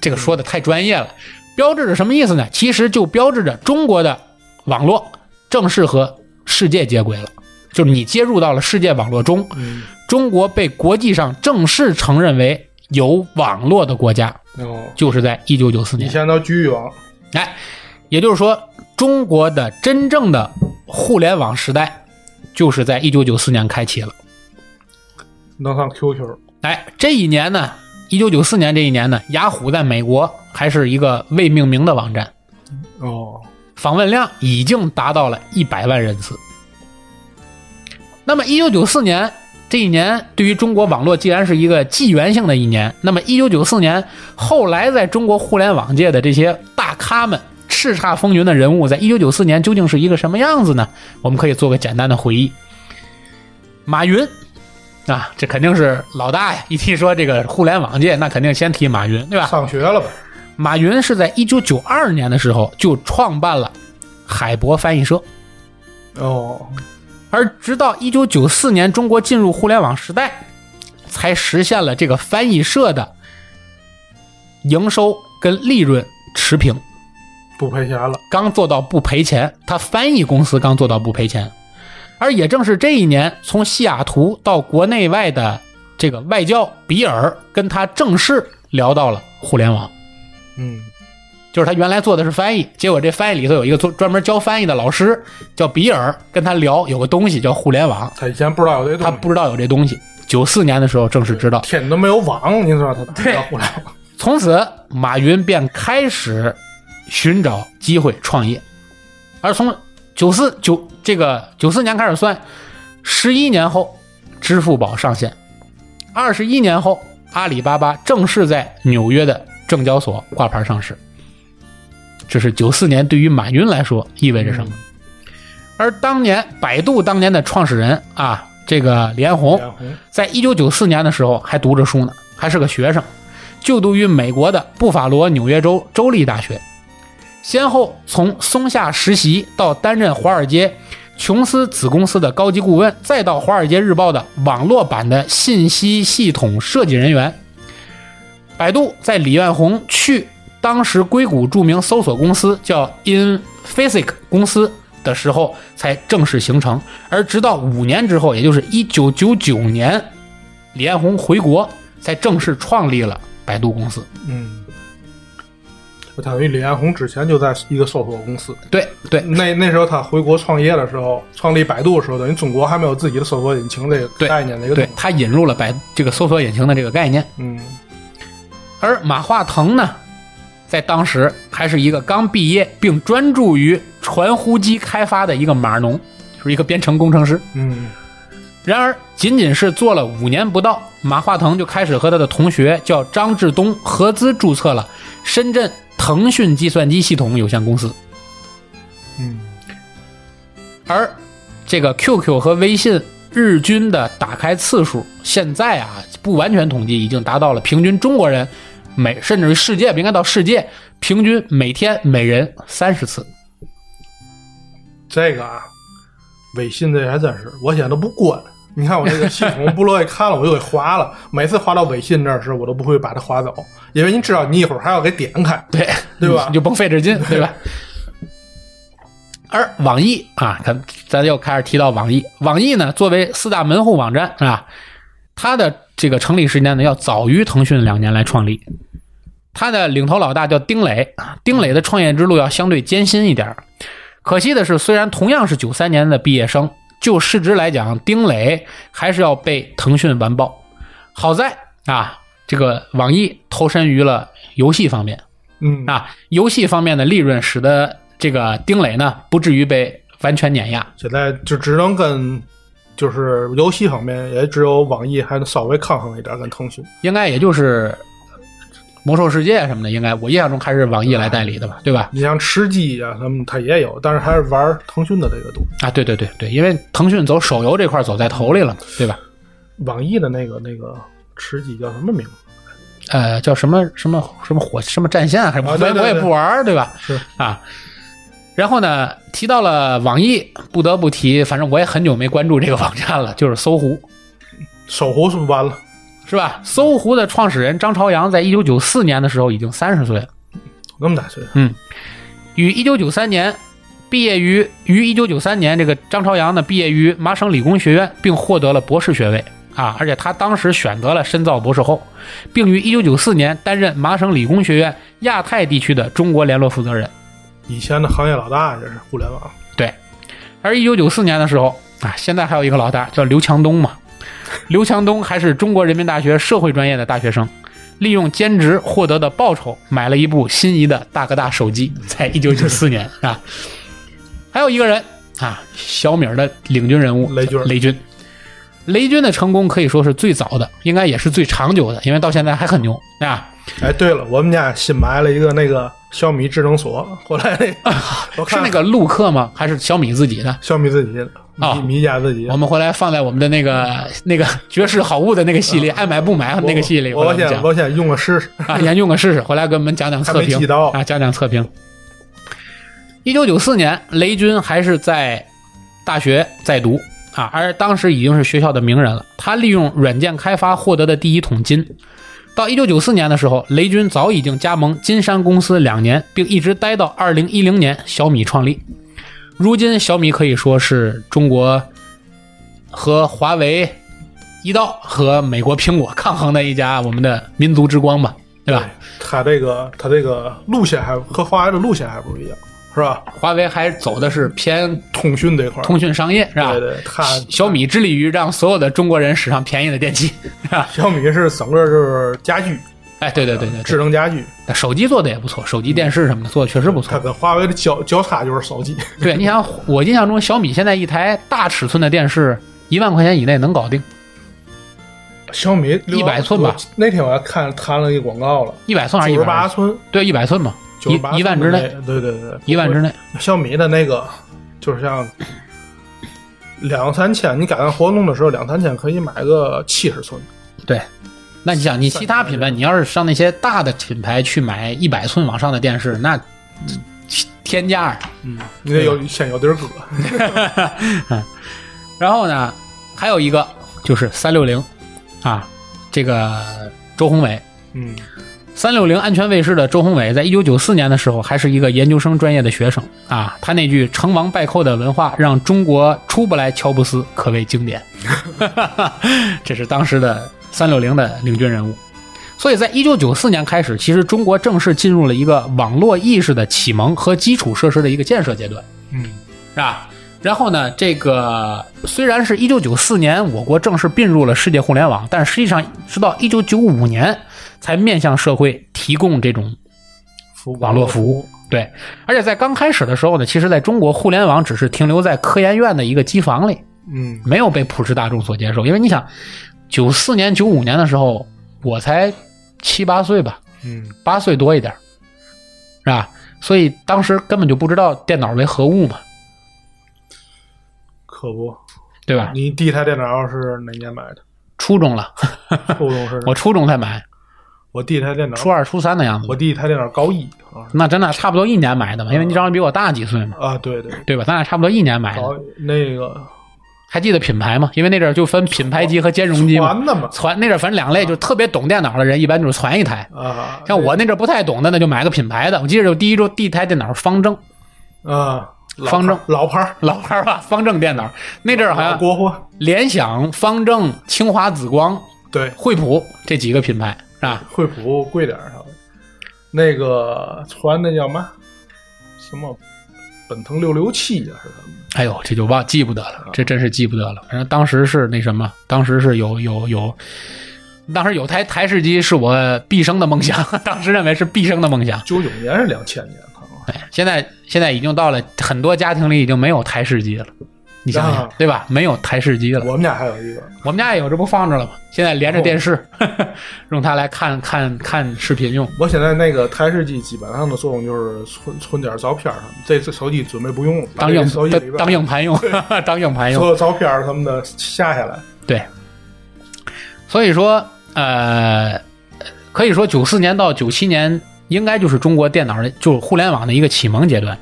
这个说的太专业了，标志着什么意思呢？其实就标志着中国的网络正式和世界接轨了，就是你接入到了世界网络中，嗯，中国被国际上正式承认为有网络的国家，哦，就是在一九九四年。以前都局域网，哎，也就是说，中国的真正的互联网时代，就是在一九九四年开启了。能上 QQ。哎，这一年呢，一九九四年这一年呢，雅虎在美国还是一个未命名的网站，哦，访问量已经达到了一百万人次。那么，一九九四年这一年对于中国网络既然是一个纪元性的一年，那么一九九四年后来在中国互联网界的这些大咖们、叱咤风云的人物，在一九九四年究竟是一个什么样子呢？我们可以做个简单的回忆。马云啊，这肯定是老大呀！一提说这个互联网界，那肯定先提马云，对吧？上学了吧？马云是在一九九二年的时候就创办了海博翻译社，哦，而直到一九九四年中国进入互联网时代，才实现了这个翻译社的营收跟利润持平，不赔钱了。刚做到不赔钱。他翻译公司刚做到不赔钱，而也正是这一年，从西雅图到国内外的这个外教比尔跟他正式聊到了互联网。嗯，就是他原来做的是翻译，结果这翻译里头有一个做专门教翻译的老师叫比尔，跟他聊有个东西叫互联网，他以前不知道有这东西，他不知道有这东西。九四年的时候正式知道，天都没有网，您说他咋对知道互联网？从此马云便开始寻找机会创业，而从九四九这个九四年开始算，十一年后，支付宝上线，二十一年后，阿里巴巴正式在纽约的证交所挂牌上市。这是九四年对于马云来说意味着什么？而当年百度当年的创始人啊，这个李彦宏，在一九九四年的时候还读着书呢，还是个学生，就读于美国的布法罗纽约州州立大学，先后从松下实习到担任华尔街琼斯子公司的高级顾问，再到《华尔街日报》的网络版的信息系统设计人员。百度在李彦宏去当时硅谷著名搜索公司叫 Infosic 公司的时候才正式形成，而直到五年之后，也就是一九九九年，李彦宏回国才正式创立了百度公司。嗯，我等于李彦宏之前就在一个搜索公司，对对那那时候他回国创业的时候，创立百度的时候，等于中国还没有自己的搜索引擎这个概念，这个对他引入了百这个搜索引擎的这个概念。嗯而马化腾呢，在当时还是一个刚毕业并专注于传呼机开发的一个码农，就是一个编程工程师。嗯然而，仅仅是做了五年不到，马化腾就开始和他的同学叫张志东合资注册了深圳腾讯计算机系统有限公司。嗯而这个 QQ 和微信日均的打开次数，现在啊不完全统计，已经达到了平均中国人每甚至于世界，应该到世界平均每天每人三十次。这个啊，微信这还真是，我现在都不关。你看我这个系统不乐意看了，我就给划了。每次划到微信这儿时，我都不会把它划走，因为你知道你一会儿还要给点开。对 对吧你就甭费这劲，对吧？而网易啊，咱咱又开始提到网易。网易呢，作为四大门户网站啊，它的这个成立时间呢，要早于腾讯两年来创立。它的领头老大叫丁磊，丁磊的创业之路要相对艰辛一点儿。可惜的是，虽然同样是九三年的毕业生，就市值来讲，丁磊还是要被腾讯完爆。好在啊，这个网易投身于了游戏方面。嗯啊，游戏方面的利润使得这个丁磊呢不至于被完全碾压。现在就只能跟，就是游戏方面也只有网易还能稍微抗衡一点，跟腾讯。应该也就是魔兽世界什么的，应该我印象中还是网易来代理的吧，对吧？你像吃鸡啊什么，它也有，但是还是玩腾讯的这个多。啊，对对对对，因为腾讯走手游这块走在头里了，对吧？网易的那个那个吃鸡叫什么名字？呃，叫什么什么什么火什么战线还是我我也不玩，对吧？是啊。然后呢，提到了网易，不得不提，反正我也很久没关注这个网站了，就是搜狐。搜狐是不是完了？是吧？搜狐的创始人张朝阳在一九九四年的时候已经三十岁了，那么大岁数？嗯于一九九三年毕业于于一九九三年，这个张朝阳呢毕业于麻省理工学院，并获得了博士学位啊，而且他当时选择了深造博士后，并于一九九四年担任麻省理工学院亚太地区的中国联络负责人。以前的行业老大这是互联网。对，而一九九四年的时候啊，现在还有一个老大叫刘强东嘛，刘强东还是中国人民大学社会专业的大学生，利用兼职获得的报酬买了一部心仪的大哥大手机，在一九九四年啊。还有一个人啊，小米儿的领军人物雷军雷军，雷军的成功可以说是最早的，应该也是最长久的，因为到现在还很牛啊。哎，对了，我们家新买了一个那个小米智能锁，后来那 个是那个陆克吗？还是小米自己的？小米自己的，啊米米家自己我。们回来放在我们的那个那个绝世好物的那个系列，爱买不买那个系列，我先我先用个试试。啊，先用个试试，回来给我们讲讲测评啊，讲讲测评。一九九四年，雷军还是在大学在读啊，而当时已经是学校的名人了。他利用软件开发获得的第一桶金。到一九九四年的时候，雷军早已经加盟金山公司两年，并一直待到二零一零年小米创立。如今，小米可以说是中国和华为一道和美国苹果抗衡的一家我们的民族之光吧，对吧？它这个它这个路线还和华为的路线还不一样，是吧？华为还走的是偏通讯这块儿，通讯商业，是吧？对对，它小米致力于让所有的中国人使上便宜的电器，是吧？小米是整个就是家居哎，对对对对智，能家居，但手机做的也不错，手机、电视什么的做的确实不错。它跟华为的交交叉就是手机。对，你想，我印象中小米现在一台大尺寸的电视一万块钱以内能搞定，小米100寸吧。那天我还看谈了一个广告了，一百寸还是九一百？十八寸，对，一百寸嘛，一一万之内，，对对对，一万之内。小米的那个就是像两三千，你赶上活动的时候两三千可以买个七十寸，对，那你想，你其他品牌，你要是上那些大的品牌去买一百寸往上的电视，那天价啊！嗯，你得有先有地儿 嗯。然后呢，还有一个就是三六零啊，这个周宏伟，嗯，三六零安全卫士的周宏伟，在一九九四年的时候还是一个研究生专业的学生啊。他那句“成王败寇”的文化，让中国出不来乔布斯，可谓经典。这是当时的三六零的领军人物。所以在一九九四年开始，其实中国正式进入了一个网络意识的启蒙和基础设施的一个建设阶段。嗯，是吧？然后呢，这个虽然是一九九四年我国正式并入了世界互联网，但实际上直到一九九五年才面向社会提供这种服网络服务。对，而且在刚开始的时候呢，其实在中国互联网只是停留在科研院的一个机房里，嗯，没有被普世大众所接受。因为你想，九四年、九五年的时候，我才七八岁吧，嗯，八岁多一点儿，是吧？所以当时根本就不知道电脑为何物嘛，可不。对吧？你第一台电脑是哪年买的？初中了，初中是？我初中才买，我第一台电脑，初二、初三的样子我。第一台电脑高一啊那真的差不多一年买的嘛，因为你长得比我大几岁嘛，啊，对对，对吧？咱俩差不多一年买的。高那个还记得品牌吗？因为那阵儿就分品牌机和兼容机嘛。传的嘛传那阵儿分两类，就特别懂电脑的人，一般就是传一台。啊，像我那阵儿不太懂的，那就买个品牌的。我记得就第一周第一台电脑是方正，啊，方正老牌儿老牌儿吧，方正电脑。那阵儿好像国货，联想、方正、清华紫光、对，惠普这几个品牌是吧？惠普贵点儿。那个传那叫嘛？什么奔腾六六七呀，是什么？哎呦，这就忘记不得了，这真是记不得了。反正当时是那什么，当时是有有有，当时有台台式机是我毕生的梦想，当时认为是毕生的梦想。九九年是两千年，可能哎，现在现在已经到了很多家庭里已经没有台式机了，你想想啊对吧？没有台式机了。我们家还有一个，我们家也有，这不放着了吗？现在连着电视，用它来看看看视频用。我现在那个台式机基本上的作用就是存存点照片什么，这次手机准备不用了，当硬当手机里边当硬盘用，当硬盘用所。有照片什么的下下来，对，所以说，呃，可以说九四年到九七年应该就是中国电脑的，就是互联网的一个启蒙阶段。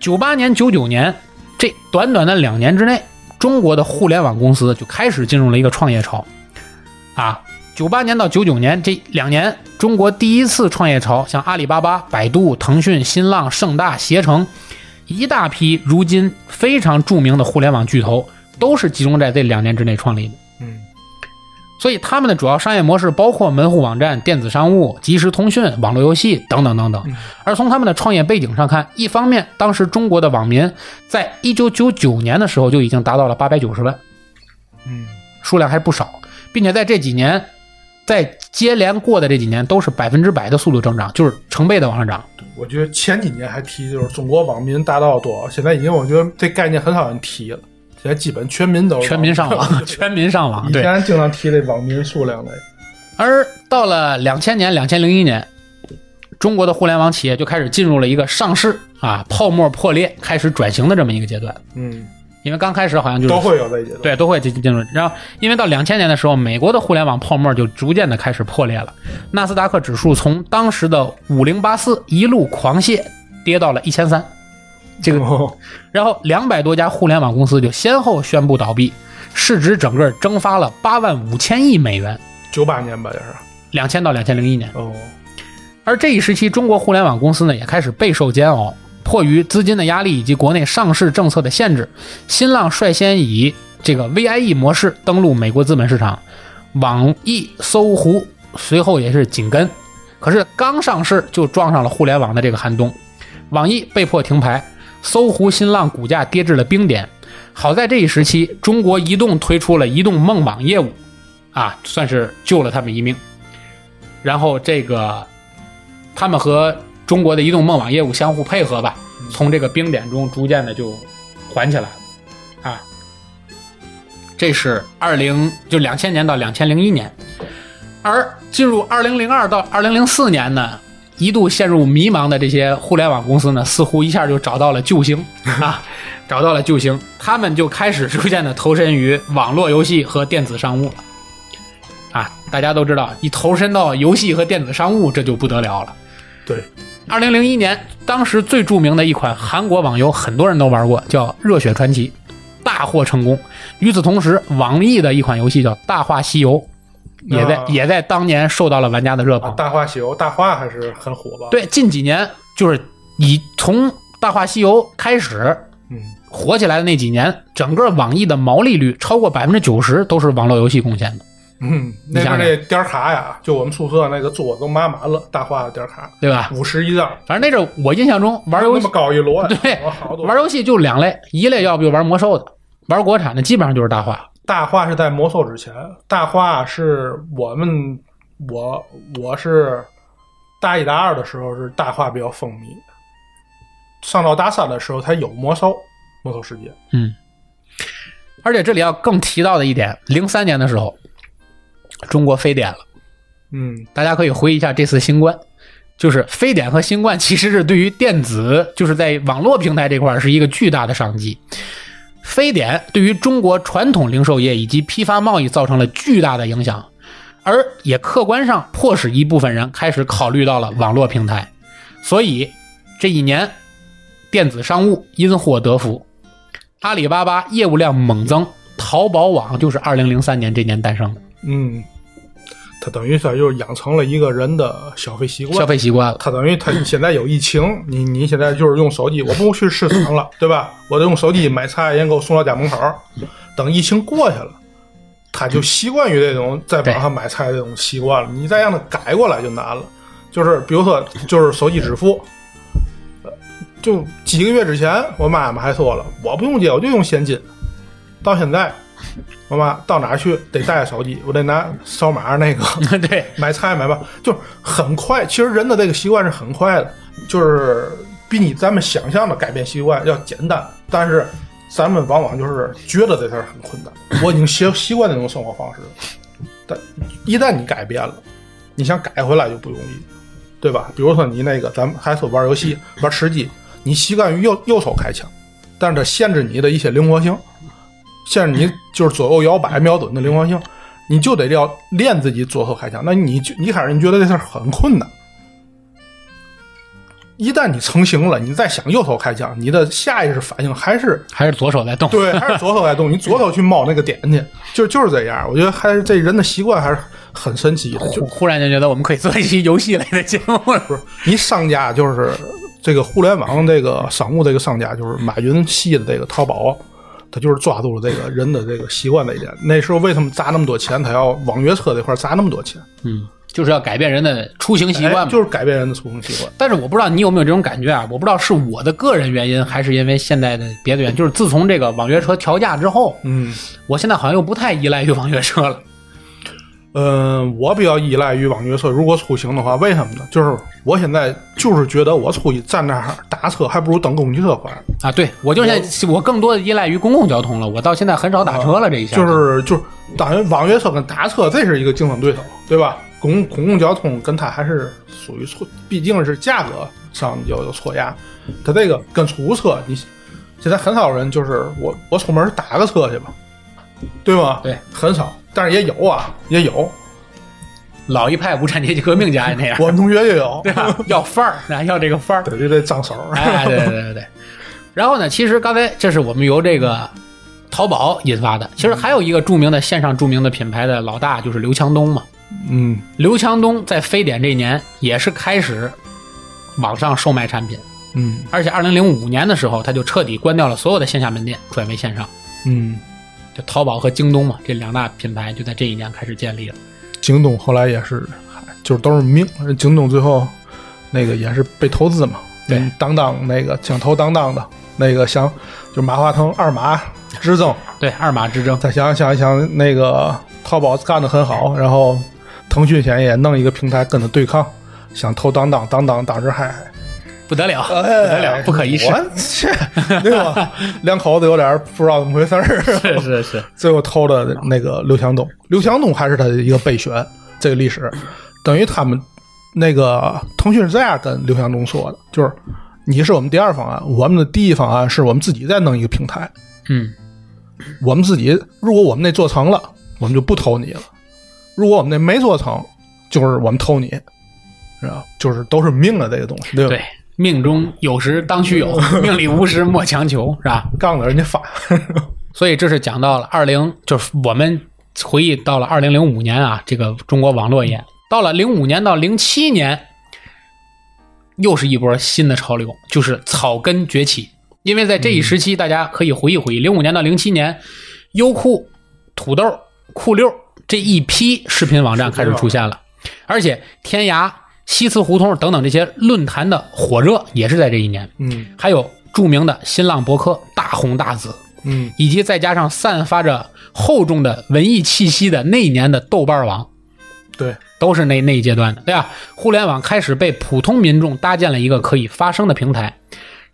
九八年、九九年这短短的两年之内，中国的互联网公司就开始进入了一个创业潮。啊，九八年到九九年这两年，中国第一次创业潮，像阿里巴巴、百度、腾讯、新浪、盛大、携程，一大批如今非常著名的互联网巨头，都是集中在这两年之内创立的。嗯，所以他们的主要商业模式包括门户网站、电子商务、即时通讯、网络游戏等等等等。而从他们的创业背景上看，一方面，当时中国的网民在一九九九年的时候就已经达到了八百九十万，嗯，数量还不少，并且在这几年，在接连过的这几年都是百分之百的速度增长，就是成倍的往上涨。我觉得前几年还提就是中国网民达到多少，现在已经我觉得这概念很少人提了，现在基本全民都是全民上网，全民上网。对，以前经常提这网民数量的。而到了两千年、两千零一年，中国的互联网企业就开始进入了一个上市啊泡沫破裂、开始转型的这么一个阶段。嗯，因为刚开始好像就是都会有这一阶段。对，都会进进入。然后，因为到两千年的时候，美国的互联网泡沫就逐渐的开始破裂了，纳斯达克指数从当时的五零八四一路狂泻，跌到了一千三。这个，哦 然后两百多家互联网公司就先后宣布倒闭，市值整个蒸发了八万五千亿美元。九八年吧，也是。两千到两千零一年，哦，而这一时期，中国互联网公司呢也开始备受煎熬。迫于资金的压力以及国内上市政策的限制，新浪率先以这个 VIE 模式登陆美国资本市场，网易、搜狐随后也是紧跟。可是刚上市就撞上了互联网的这个寒冬，网易被迫停牌，搜狐、新浪股价跌至了冰点。好在这一时期，中国移动推出了移动梦网业务，啊，算是救了他们一命。然后这个他们和中国的移动梦网业务相互配合吧，从这个冰点中逐渐的就缓起来了，啊，这是二零就两千年到两千零一年，而进入二零零二到二零零四年呢，一度陷入迷茫的这些互联网公司呢，似乎一下就找到了救星啊，找到了救星，他们就开始逐渐的投身于网络游戏和电子商务了。啊，大家都知道，一投身到游戏和电子商务，这就不得了了。对，二零零一年，当时最著名的一款韩国网游，很多人都玩过，叫《热血传奇》，大获成功。与此同时，网易的一款游戏叫《大话西游》，也在、啊也在当年受到了玩家的热捧。啊，大话西游，大话还是很火吧？，对，近几年就是以从《大话西游》开始嗯，火起来的那几年，整个网易的毛利率超过百分之九十都是网络游戏贡献的，嗯，那边那点卡呀，就我们宿舍那个桌子都码满了，大话的点卡，对吧？五十一张，反正那阵我印象中玩游戏那么高一摞，对。玩游戏就两类，一类要不就玩魔兽的，玩国产的基本上就是大话。大话是在魔兽之前，大话是我们我我是大一大二的时候是大话比较风靡，上到大三的时候才有魔兽魔兽世界。嗯，而且这里要更提到的一点，零三年的时候，中国非典了，嗯，大家可以回忆一下这次新冠。就是非典和新冠其实是对于电子，就是在网络平台这块儿是一个巨大的商机。非典对于中国传统零售业以及批发贸易造成了巨大的影响，而也客观上迫使一部分人开始考虑到了网络平台。所以这一年，电子商务因祸得福，阿里巴巴业务量猛增，淘宝网就是二零零三年这年诞生的嗯，它等于说就是养成了一个人的消费习惯。消费习惯了。它等于他现在有疫情，你你现在就是用手机，我不去市场了，对吧？我得用手机买菜，人给我送到家门口。等疫情过去了，他就习惯于这种在网上买菜这种习惯了。你再让他改过来就难了。就是比如说，就是手机支付，呃就几个月之前，我妈妈还说了，我不用借，我就用现金。到现在，我妈到哪儿去得带着手机，我得拿扫码那个。对，买菜买吧，就是很快。其实人的这个习惯是很快的，就是比你咱们想象的改变习惯要简单。但是咱们往往就是觉得这事儿很困难。我已经习习惯那种生活方式了，但一旦你改变了，你想改回来就不容易，对吧？比如说你那个，咱们还说玩游戏、玩吃鸡，你习惯于右右手开枪，但是它限制你的一些灵活性，限制你就是左右摇摆、瞄准的灵活性。你就得要练自己左手开枪。那你就你开始你觉得这事很困难，一旦你成型了，你再想右手开枪，你的下意识反应还是还是左手在动。对，还是左手在动，你左手去冒那个点去，就就是这样。我觉得还是这人的习惯还是很神奇的。就忽忽然间觉得我们可以做一期游戏类的节目了。不是你商家就是这个互联网这个商务这个商家，就是马云系的这个淘宝，他就是抓住了这个人的这个习惯的一点。那时候为什么砸那么多钱？他要网约车这块砸那么多钱？嗯，就是要改变人的出行习惯。哎就是改变人的出行习惯。但是我不知道你有没有这种感觉啊？我不知道是我的个人原因，还是因为现在的别的原因。就是自从这个网约车调价之后，嗯，我现在好像又不太依赖于网约车了。嗯，我比较依赖于网约车。如果出行的话，为什么呢？就是我现在就是觉得我出去站那儿打车，还不如等公交车快。啊，对我就现在我更多的依赖于公共交通了。我到现在很少打车了，这一下就是就是，当然网约车跟打车这是一个竞争对手，对吧？公公共交通跟它还是属于错，毕竟是价格上有有错压。它这个跟出租车，你现在很少人就是我我出门打个车去吧，对吗？对，很少，但是也有啊，也有。老一派无产阶级革命家也那样，我们同学也有，对吧？要范儿，啊，要这个范儿。对，就得张手。哎，对对对对对。然后呢，其实刚才这是我们由这个淘宝引发的，其实还有一个著名的线上著名的品牌的老大就是刘强东嘛。嗯刘强东在非典这一年也是开始网上售卖产品，嗯而且二零零五年的时候，他就彻底关掉了所有的线下门店，转为线上。嗯，就淘宝和京东嘛，这两大品牌就在这一年开始建立了。京东后来也是，就是都是命。京东最后那个也是被投资嘛，对嗯当当那个想投当当的那个想，就马化腾二马之争，对，二马之争，再想想一想那个淘宝干得很好，然后腾讯现在也弄一个平台跟他对抗，想投当当，当当当时还不得了，哎不得了，不可一世。我去，对吧？两口子有点不知道怎么回事儿，是是是，最后投的那个刘强东，刘强东还是他的一个备选，这个历史等于他们那个腾讯是这样跟刘强东说的，就是你是我们第二方案，我们的第一方案是我们自己再弄一个平台，嗯，我们自己如果我们那做成了，我们就不投你了；如果我们那没做成，就是我们投你，是吧？就是都是命的这个东西，对吧？对，命中有时当须有，命里无时莫强求，是吧？杠了人家发，所以这是讲到了二零，就是我们回忆到了二零零五年啊，这个中国网络业到了零五年到零七年，又是一波新的潮流，就是草根崛起。因为在这一时期，大家可以回忆回忆，零五年到零七年，优酷、土豆、酷六这一批视频网站开始出现了，而且天涯、西祠胡同等等这些论坛的火热也是在这一年。嗯还有著名的新浪博客大红大紫，嗯以及再加上散发着厚重的文艺气息的那一年的豆瓣网，对，都是那那一阶段的，对吧？互联网开始被普通民众搭建了一个可以发声的平台，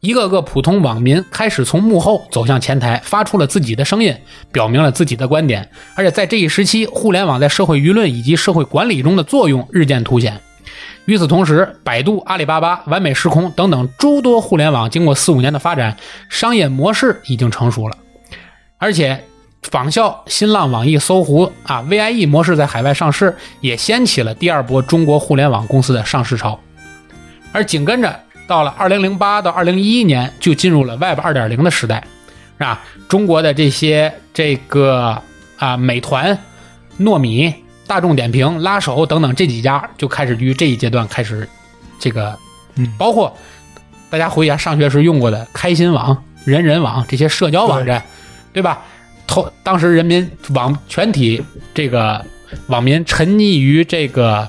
一个个普通网民开始从幕后走向前台，发出了自己的声音，表明了自己的观点。而且在这一时期，互联网在社会舆论以及社会管理中的作用日渐凸显。与此同时，百度、阿里巴巴、完美时空等等诸多互联网经过四五年的发展，商业模式已经成熟了，而且仿效新浪、网易、搜狐啊 VIE 模式在海外上市，也掀起了第二波中国互联网公司的上市潮。而紧跟着到了二零零八到二零一一年，就进入了 Web 二点零的时代，啊，中国的这些这个啊美团、糯米、大众点评、拉手等等这几家就开始于这一阶段开始这个，嗯包括大家回忆一下上学时用过的开心网、人人网这些社交网站，对吧？投当时人民网全体这个网民沉溺于这个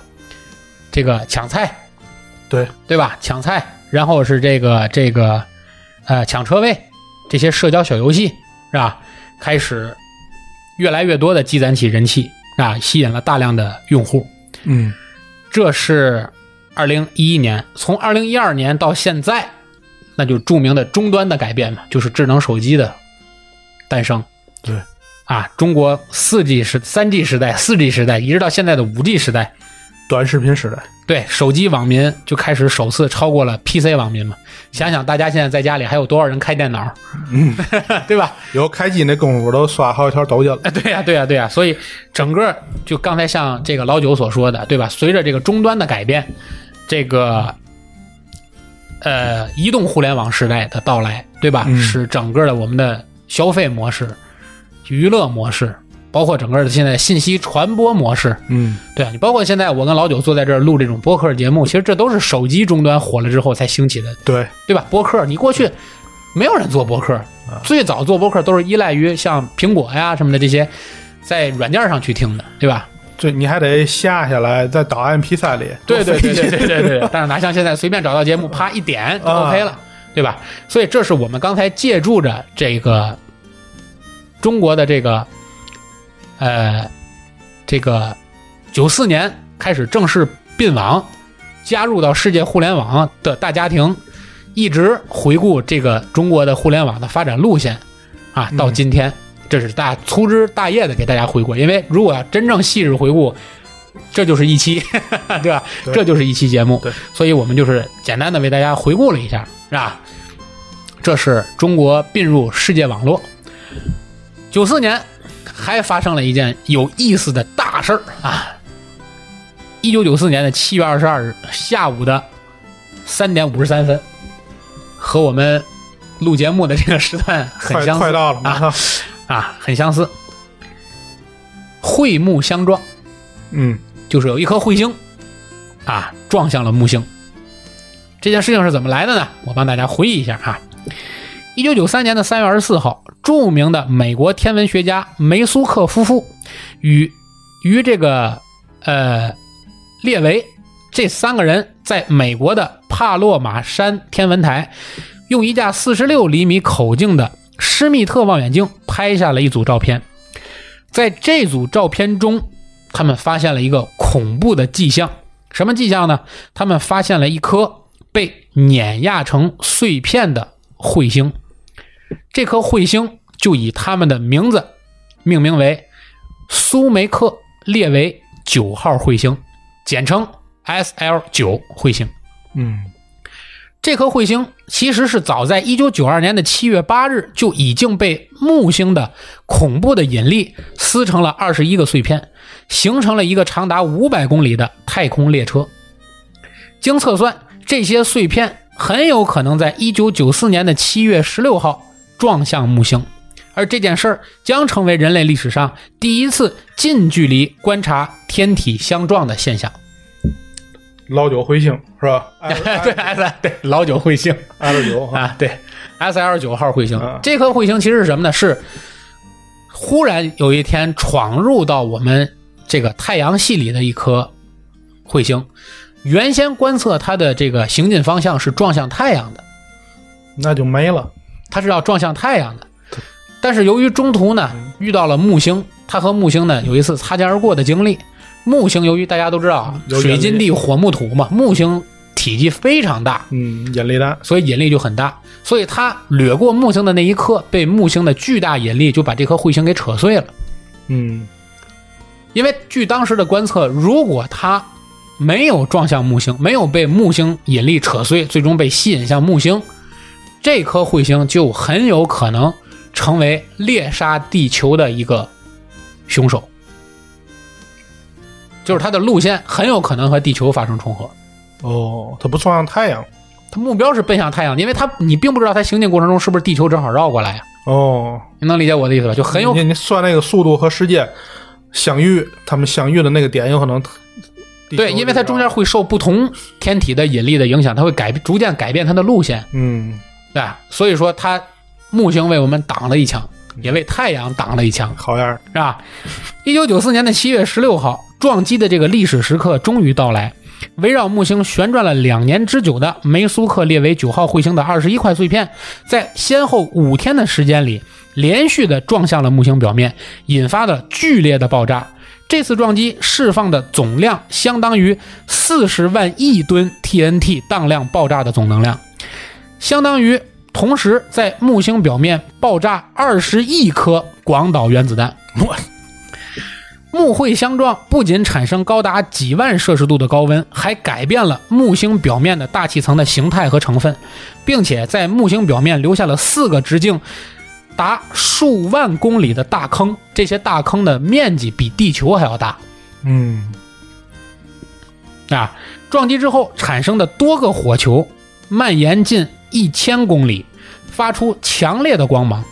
这个抢菜，对对吧？抢菜，然后是这个这个呃抢车位这些社交小游戏是吧？开始越来越多的积攒起人气啊，吸引了大量的用户。嗯这是二零一一年，从二零一二年到现在，那就著名的终端的改变嘛，就是智能手机的诞生。对啊，中国四 G 时、三 G 时代、四 G 时代，一直到现在的五 G 时代，短视频时代，对手机网民就开始首次超过了 PC 网民嘛。想想大家现在在家里还有多少人开电脑，嗯，对吧？有开机那功夫都刷好几条抖音了。哎，对呀、对呀、对呀、所以整个就刚才像这个老九所说的，对吧？随着这个终端的改变，这个呃移动互联网时代的到来，对吧？嗯使整个的我们的消费模式、娱乐模式，包括整个的现在信息传播模式，嗯，对啊，你包括现在我跟老九坐在这儿录这种播客节目，其实这都是手机终端火了之后才兴起的，对，对吧？播客你过去没有人做播客，最早做播客都是依赖于像苹果呀什么的这些，在软件上去听的，对吧？对，你还得下下来在档案披萨里，对对对对对对。但是哪像现在随便找到节目，啪一点就 OK 了，对吧？所以这是我们刚才借助着这个中国的这个。呃这个九四年开始正式并网，加入到世界互联网的大家庭，一直回顾这个中国的互联网的发展路线啊，到今天。这是大粗枝大叶的给大家回顾，因为如果要真正细致回顾，这就是一期，对吧？对这就是一期节目，所以我们就是简单的为大家回顾了一下，是吧？这是中国并入世界网络。九四年还发生了一件有意思的大事儿啊！一九九四年的七月二十二日下午的三点五十三分，和我们录节目的这个时段很相似快到了。啊，很相似。彗木相撞，嗯就是有一颗彗星啊撞向了木星。这件事情是怎么来的呢？我帮大家回忆一下啊。一九九三年的三月二十四号，著名的美国天文学家梅苏克夫妇与与这个呃列维这三个人在美国的帕洛马山天文台，用一架四十六厘米口径的施密特望远镜拍下了一组照片。在这组照片中，他们发现了一个恐怖的迹象。什么迹象呢？他们发现了一颗被碾压成碎片的彗星。这颗彗星就以他们的名字命名为苏梅克列维九号彗星，简称 SL 九彗星。嗯这颗彗星其实是早在1992年的7月8日就已经被木星的恐怖的引力撕成了21个碎片，形成了一个长达500公里的太空列车。经测算，这些碎片很有可能在1994年的7月16号撞向木星，而这件事儿将成为人类历史上第一次近距离观察天体相撞的现象。老九彗星是吧？对，S 对老九彗星。，L 九 啊，对，S L 九号彗星啊，这颗彗星其实是什么呢？是忽然有一天闯入到我们这个太阳系里的一颗彗星。原先观测它的这个行进方向是撞向太阳的，那就没了。它是要撞向太阳的。但是由于中途呢遇到了木星，它和木星呢有一次擦肩而过的经历。木星由于大家都知道啊，水金地火木土嘛，木星体积非常大，嗯，引力大。所以引力就很大，所以它掠过木星的那一刻，被木星的巨大引力就把这颗彗星给扯碎了。嗯因为据当时的观测，如果它没有撞向木星，没有被木星引力扯碎，最终被吸引向木星，这颗彗星就很有可能成为猎杀地球的一个凶手，就是它的路线很有可能和地球发生重合。哦，它不撞向太阳。它目标是奔向太阳，因为它你并不知道它行进过程中是不是地球正好绕过来呀、哦，你能理解我的意思吧？就很有你你算那个速度和时间相遇，他们相遇的那个点有可能对，因为它中间会受不同天体的引力的影响，它会改逐渐改变它的路线，嗯对？所以说它木星为我们挡了一枪，也为太阳挡了一枪，好样儿。是吧？一九九四年的七月十六号，撞击的这个历史时刻终于到来。围绕木星旋转了两年之久的梅苏克列维九号彗星的二十一块碎片，在先后五天的时间里，连续的撞向了木星表面，引发了剧烈的爆炸。这次撞击释放的总量相当于四十万亿吨 TNT 当量爆炸的总能量，相当于同时在木星表面爆炸二十亿颗广岛原子弹。我木彗相撞不仅产生高达几万摄氏度的高温，还改变了木星表面的大气层的形态和成分，并且在木星表面留下了四个直径达数万公里的大坑。这些大坑的面积比地球还要大嗯啊！撞击之后产生的多个火球蔓延近一千公里，发出强烈的光芒。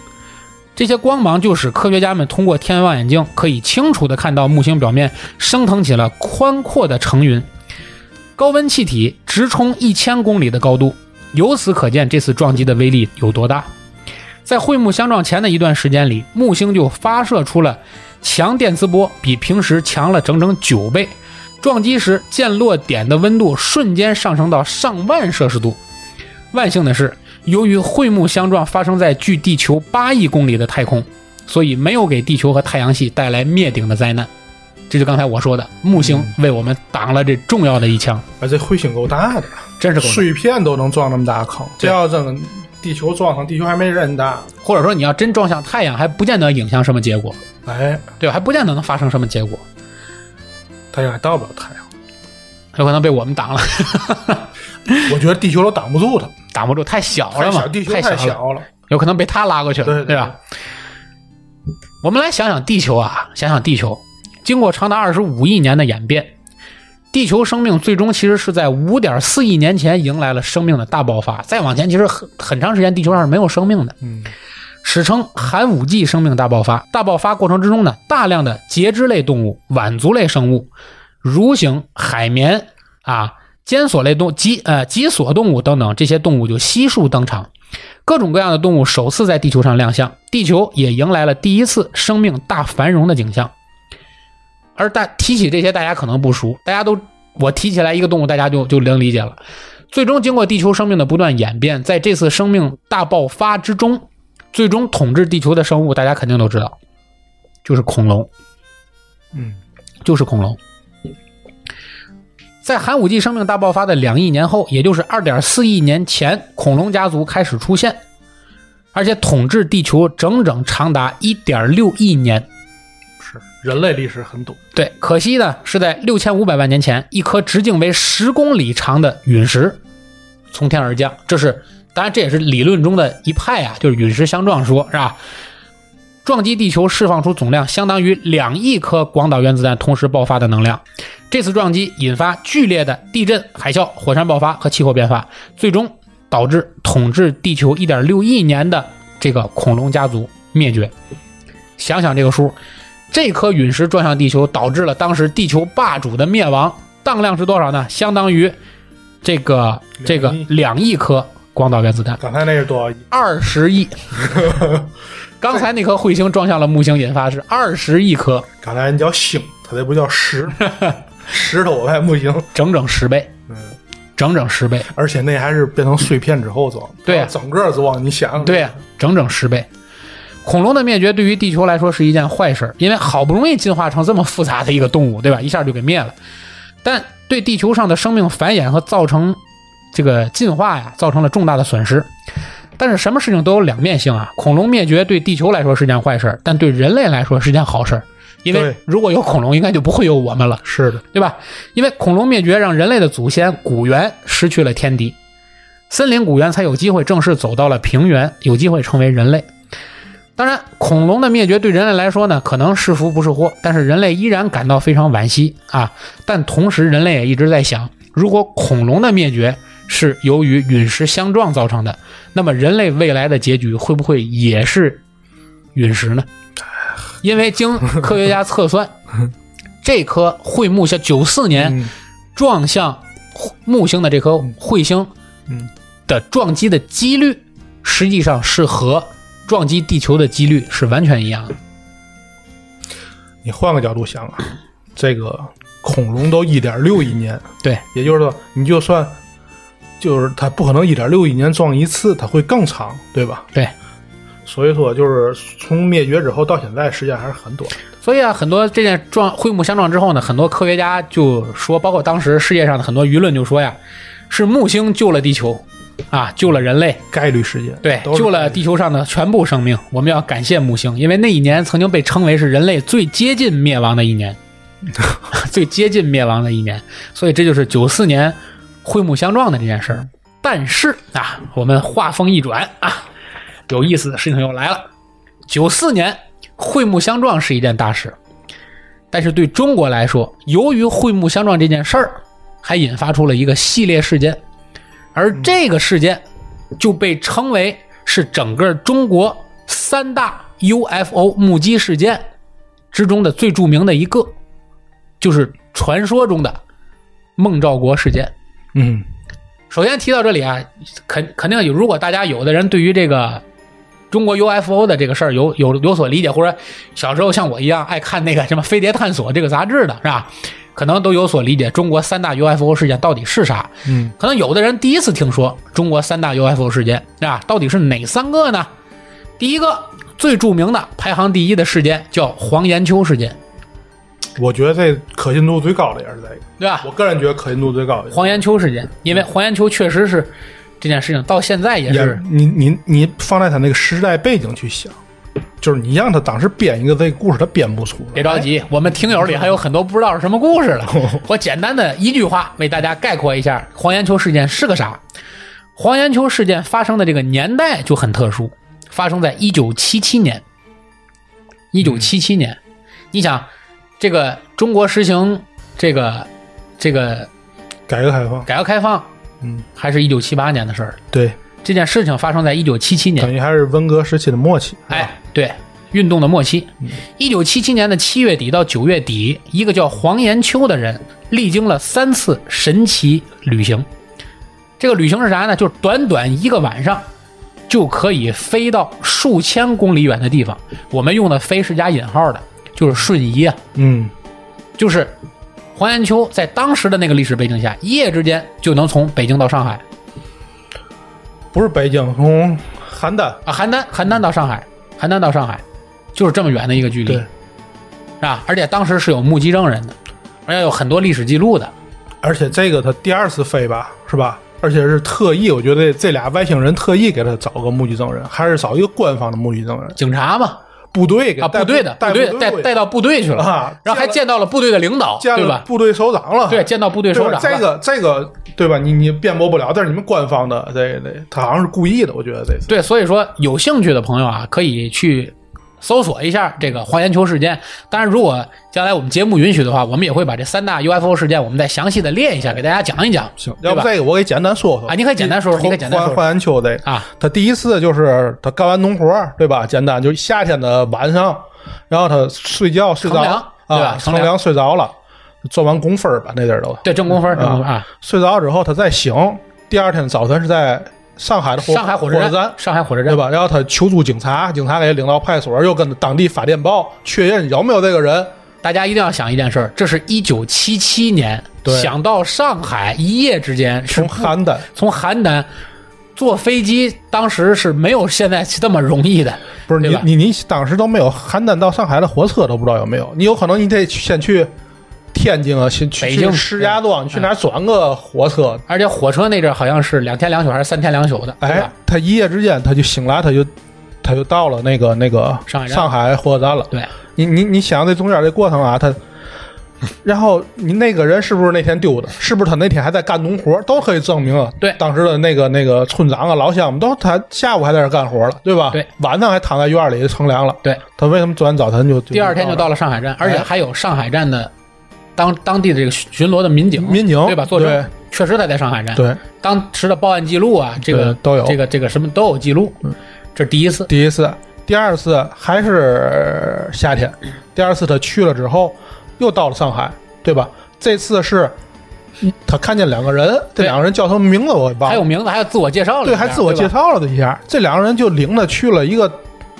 这些光芒就使科学家们通过天文望远镜可以清楚地看到木星表面升腾起了宽阔的层云，高温气体直冲一千公里的高度。由此可见，这次撞击的威力有多大。在彗木相撞前的一段时间里，木星就发射出了强电磁波比平时强了整整九倍，撞击时溅落点的温度瞬间上升到上万摄氏度。万幸的是，由于彗木相撞发生在距地球八亿公里的太空，所以没有给地球和太阳系带来灭顶的灾难。这就刚才我说的，木星为我们挡了这重要的一枪，而这彗星够大的，真是够大。碎片都能撞那么大坑，这要真地球撞上，地球还没人大。或者说你要真撞向太阳，还不见得影响什么结果，哎，对吧？还不见得能发生什么结果，太阳还到不了太阳，有可能被我们挡了。我觉得地球都挡不住它，挡不住，太小了嘛，太小，地球太太小了，小了。有可能被他拉过去了，对对吧？我们来想想地球啊，想想地球，经过长达二十五亿年的演变，地球生命最终其实是在五点四亿年前迎来了生命的大爆发。再往前，其实很很长时间地球上是没有生命的，嗯，史称寒武纪生命大爆发。大爆发过程之中呢，大量的节肢类动物、腕足类生物、蠕形、海绵啊、尖索类动脊呃脊索动物等等这些动物就悉数登场。各种各样的动物首次在地球上亮相，地球也迎来了第一次生命大繁荣的景象。而大提起这些，大家可能不熟，大家都我提起来一个动物，大家就就能理解了。最终经过地球生命的不断演变，在这次生命大爆发之中，最终统治地球的生物，大家肯定都知道，就是恐龙，嗯，就是恐龙。在寒武纪生命大爆发的两亿年后，也就是二点四亿年前，恐龙家族开始出现，而且统治地球整整长达一点六亿年。是人类历史很短。对，可惜呢，是在六千五百万年前，一颗直径为十公里长的陨石从天而降。这是，当然这也是理论中的一派啊，就是陨石相撞说，是吧？撞击地球，释放出总量相当于两亿颗广岛原子弹同时爆发的能量。这次撞击引发剧烈的地震、海啸、火山爆发和气候变化，最终导致统治地球1.6亿年的这个恐龙家族灭绝。想想这个数，这颗陨石撞向地球，导致了当时地球霸主的灭亡，当量是多少呢？相当于这个这个两亿颗广岛原子弹，刚才那是多少亿？二十亿。刚才那颗彗星撞向了木星，引发是二十亿颗，刚才人叫星，它这不叫石，石头我还不行。整整十倍，嗯，整整十倍。而且那还是变成碎片之后装。对呀整个装，你想，对呀，整整十倍。恐龙的灭绝对于地球来说是一件坏事儿，因为好不容易进化成这么复杂的一个动物，对吧？一下就给灭了。但对地球上的生命繁衍和造成这个进化呀，造成了重大的损失。但是什么事情都有两面性啊，恐龙灭绝对地球来说是件坏事儿，但对人类来说是件好事儿，因为如果有恐龙，应该就不会有我们了。是的，对吧？因为恐龙灭绝让人类的祖先古猿失去了天敌，森林古猿才有机会正式走到了平原，有机会成为人类。当然，恐龙的灭绝对人类来说呢，可能是福不是祸，但是人类依然感到非常惋惜啊。但同时，人类也一直在想，如果恐龙的灭绝是由于陨石相撞造成的，那么人类未来的结局会不会也是陨石呢？因为经 科学家测算，这颗彗木像九四年嗯。撞向木星的这颗彗星嗯，的撞击的几率，实际上是和撞击地球的几率是完全一样的。你换个角度想啊，这个恐龙都一点六亿年，对，也就是说，你就算就是它不可能一点六亿年撞一次，它会更长，对吧？对，所以说，就是从灭绝之后到现在，时间还是很短。所以啊，很多这件撞彗木相撞之后呢，很多科学家就说，包括当时世界上的很多舆论就说呀，是木星救了地球，啊，救了人类，概率事件，对，救了地球上的全部生命。我们要感谢木星，因为那一年曾经被称为是人类最接近灭亡的一年，最接近灭亡的一年。所以这就是九四年彗木相撞的这件事儿。但是啊，我们话锋一转啊，有意思的事情又来了。九四年会木相撞是一件大事，但是对中国来说，由于会木相撞这件事儿，还引发出了一个系列事件，而这个事件就被称为是整个中国三大 UFO 目击事件之中的最著名的一个，就是传说中的孟兆国事件。嗯，首先提到这里啊，肯肯定有，如果大家有的人对于这个中国 UFO 的这个事儿有有有所理解，或者小时候像我一样爱看那个什么《飞碟探索》这个杂志的是吧？可能都有所理解，中国三大 UFO 事件到底是啥？嗯，可能有的人第一次听说中国三大 UFO 事件啊，到底是哪三个呢？第一个最著名的排行第一的事件叫黄延秋事件，我觉得这可信度最高的也是这个，对吧？我个人觉得可信度最高的。黄延秋事件，因为黄延秋确实是这件事情到现在也也是你你你放在他那个时代背景去想，就是你让他当时编一个这个故事，他编不出来。别着急，我们听友里还有很多不知道是什么故事了。我简单的一句话为大家概括一下黄延秋事件是个啥。黄延秋事件发生的这个年代就很特殊，发生在一九七七年。一九七七年，你想，这个中国实行这个这个改革开放，改革开放，嗯，还是一九七八年的事儿。对，这件事情发生在一九七七年等，于还是文革时期的末期。哎，对，运动的末期，嗯一九七七年的七月底到九月底，一个叫黄延秋的人历经了三次神奇旅行。这个旅行是啥呢？就是短短一个晚上就可以飞到数千公里远的地方。我们用的“飞”是加引号的，就是瞬移啊，嗯，就是黄延秋在当时的那个历史背景下，一夜之间就能从北京到上海不是北京，从邯郸。啊，邯郸，邯郸到上海，邯郸到上海，就是这么远的一个距离。对，是吧？而且当时是有目击证人的，而且有很多历史记录的。而且这个他第二次飞吧，是吧？而且是特意，我觉得这俩外星人特意给他找个目击证人，还是找一个官方的目击证人，警察嘛，部队给部队的，带部队带带到部队去了，啊然后还见到了部队的领导，见对吧？了部队首长了，对，见到部队首长这个这个对吧？你你辩驳不了，但是你们官方的这这，他好像是故意的，我觉得这次。对，所以说有兴趣的朋友啊，可以去搜索一下这个黄延秋事件。当然，如果将来我们节目允许的话，我们也会把这三大 UFO 事件，我们再详细的列一下，给大家讲一讲。行，要不这个我给简单说说。啊你可以简单说说你可以简单说。说换换完秋这个啊，他第一次就是他干完农活儿，对吧？简单，就是夏天的晚上，然后他睡觉睡着了啊，乘凉。睡着了，做完工分儿吧，那地儿都。对，挣工分，郑公分啊，睡着之后他再醒，第二天早晨是在上海的火上海火车站。上海火车站对？吧？然后他求助警察，警察给领到派出所，又跟当地发电报确认有没有这个人。大家一定要想一件事儿，这是一九七七年，对想到上海一夜之间是从邯郸，从邯郸坐飞机，当时是没有现在这么容易的，不是你你你当时都没有邯郸到上海的火车都不知道有没有，你有可能你得先去天津啊，新去北京去石家庄，你去哪儿转个火车？而且火车那阵儿好像是两天两宿还是三天两宿的，对哎？，他一夜之间他就醒来，他就他就到了那个那个上海站上海火车站了。对，你你你想这中间这过程啊，他。然后你那个人是不是那天丢的？是不是他那天还在干农活？都可以证明啊。对当时的那个那个村长啊、老乡们都他下午还在这干活了，对吧？对，晚上还躺在院里乘凉了。对，他为什么昨天早晨就第二天就到了？上海站，而且哎还有上海站的当当地的这个巡逻的民警，民警对吧？作证对，确实他在上海站，对，当时的报案记录啊，这个都有。这个这个什么都有记录，这是第一次，第一次，第二次还是夏天，第二次他去了之后，又到了上海，对吧？这次是他看见两个人，这两个人叫什么名字我也忘了，还有名字，还有自我介绍了对，还自我介，绍了一下，这两个人就领他去了一个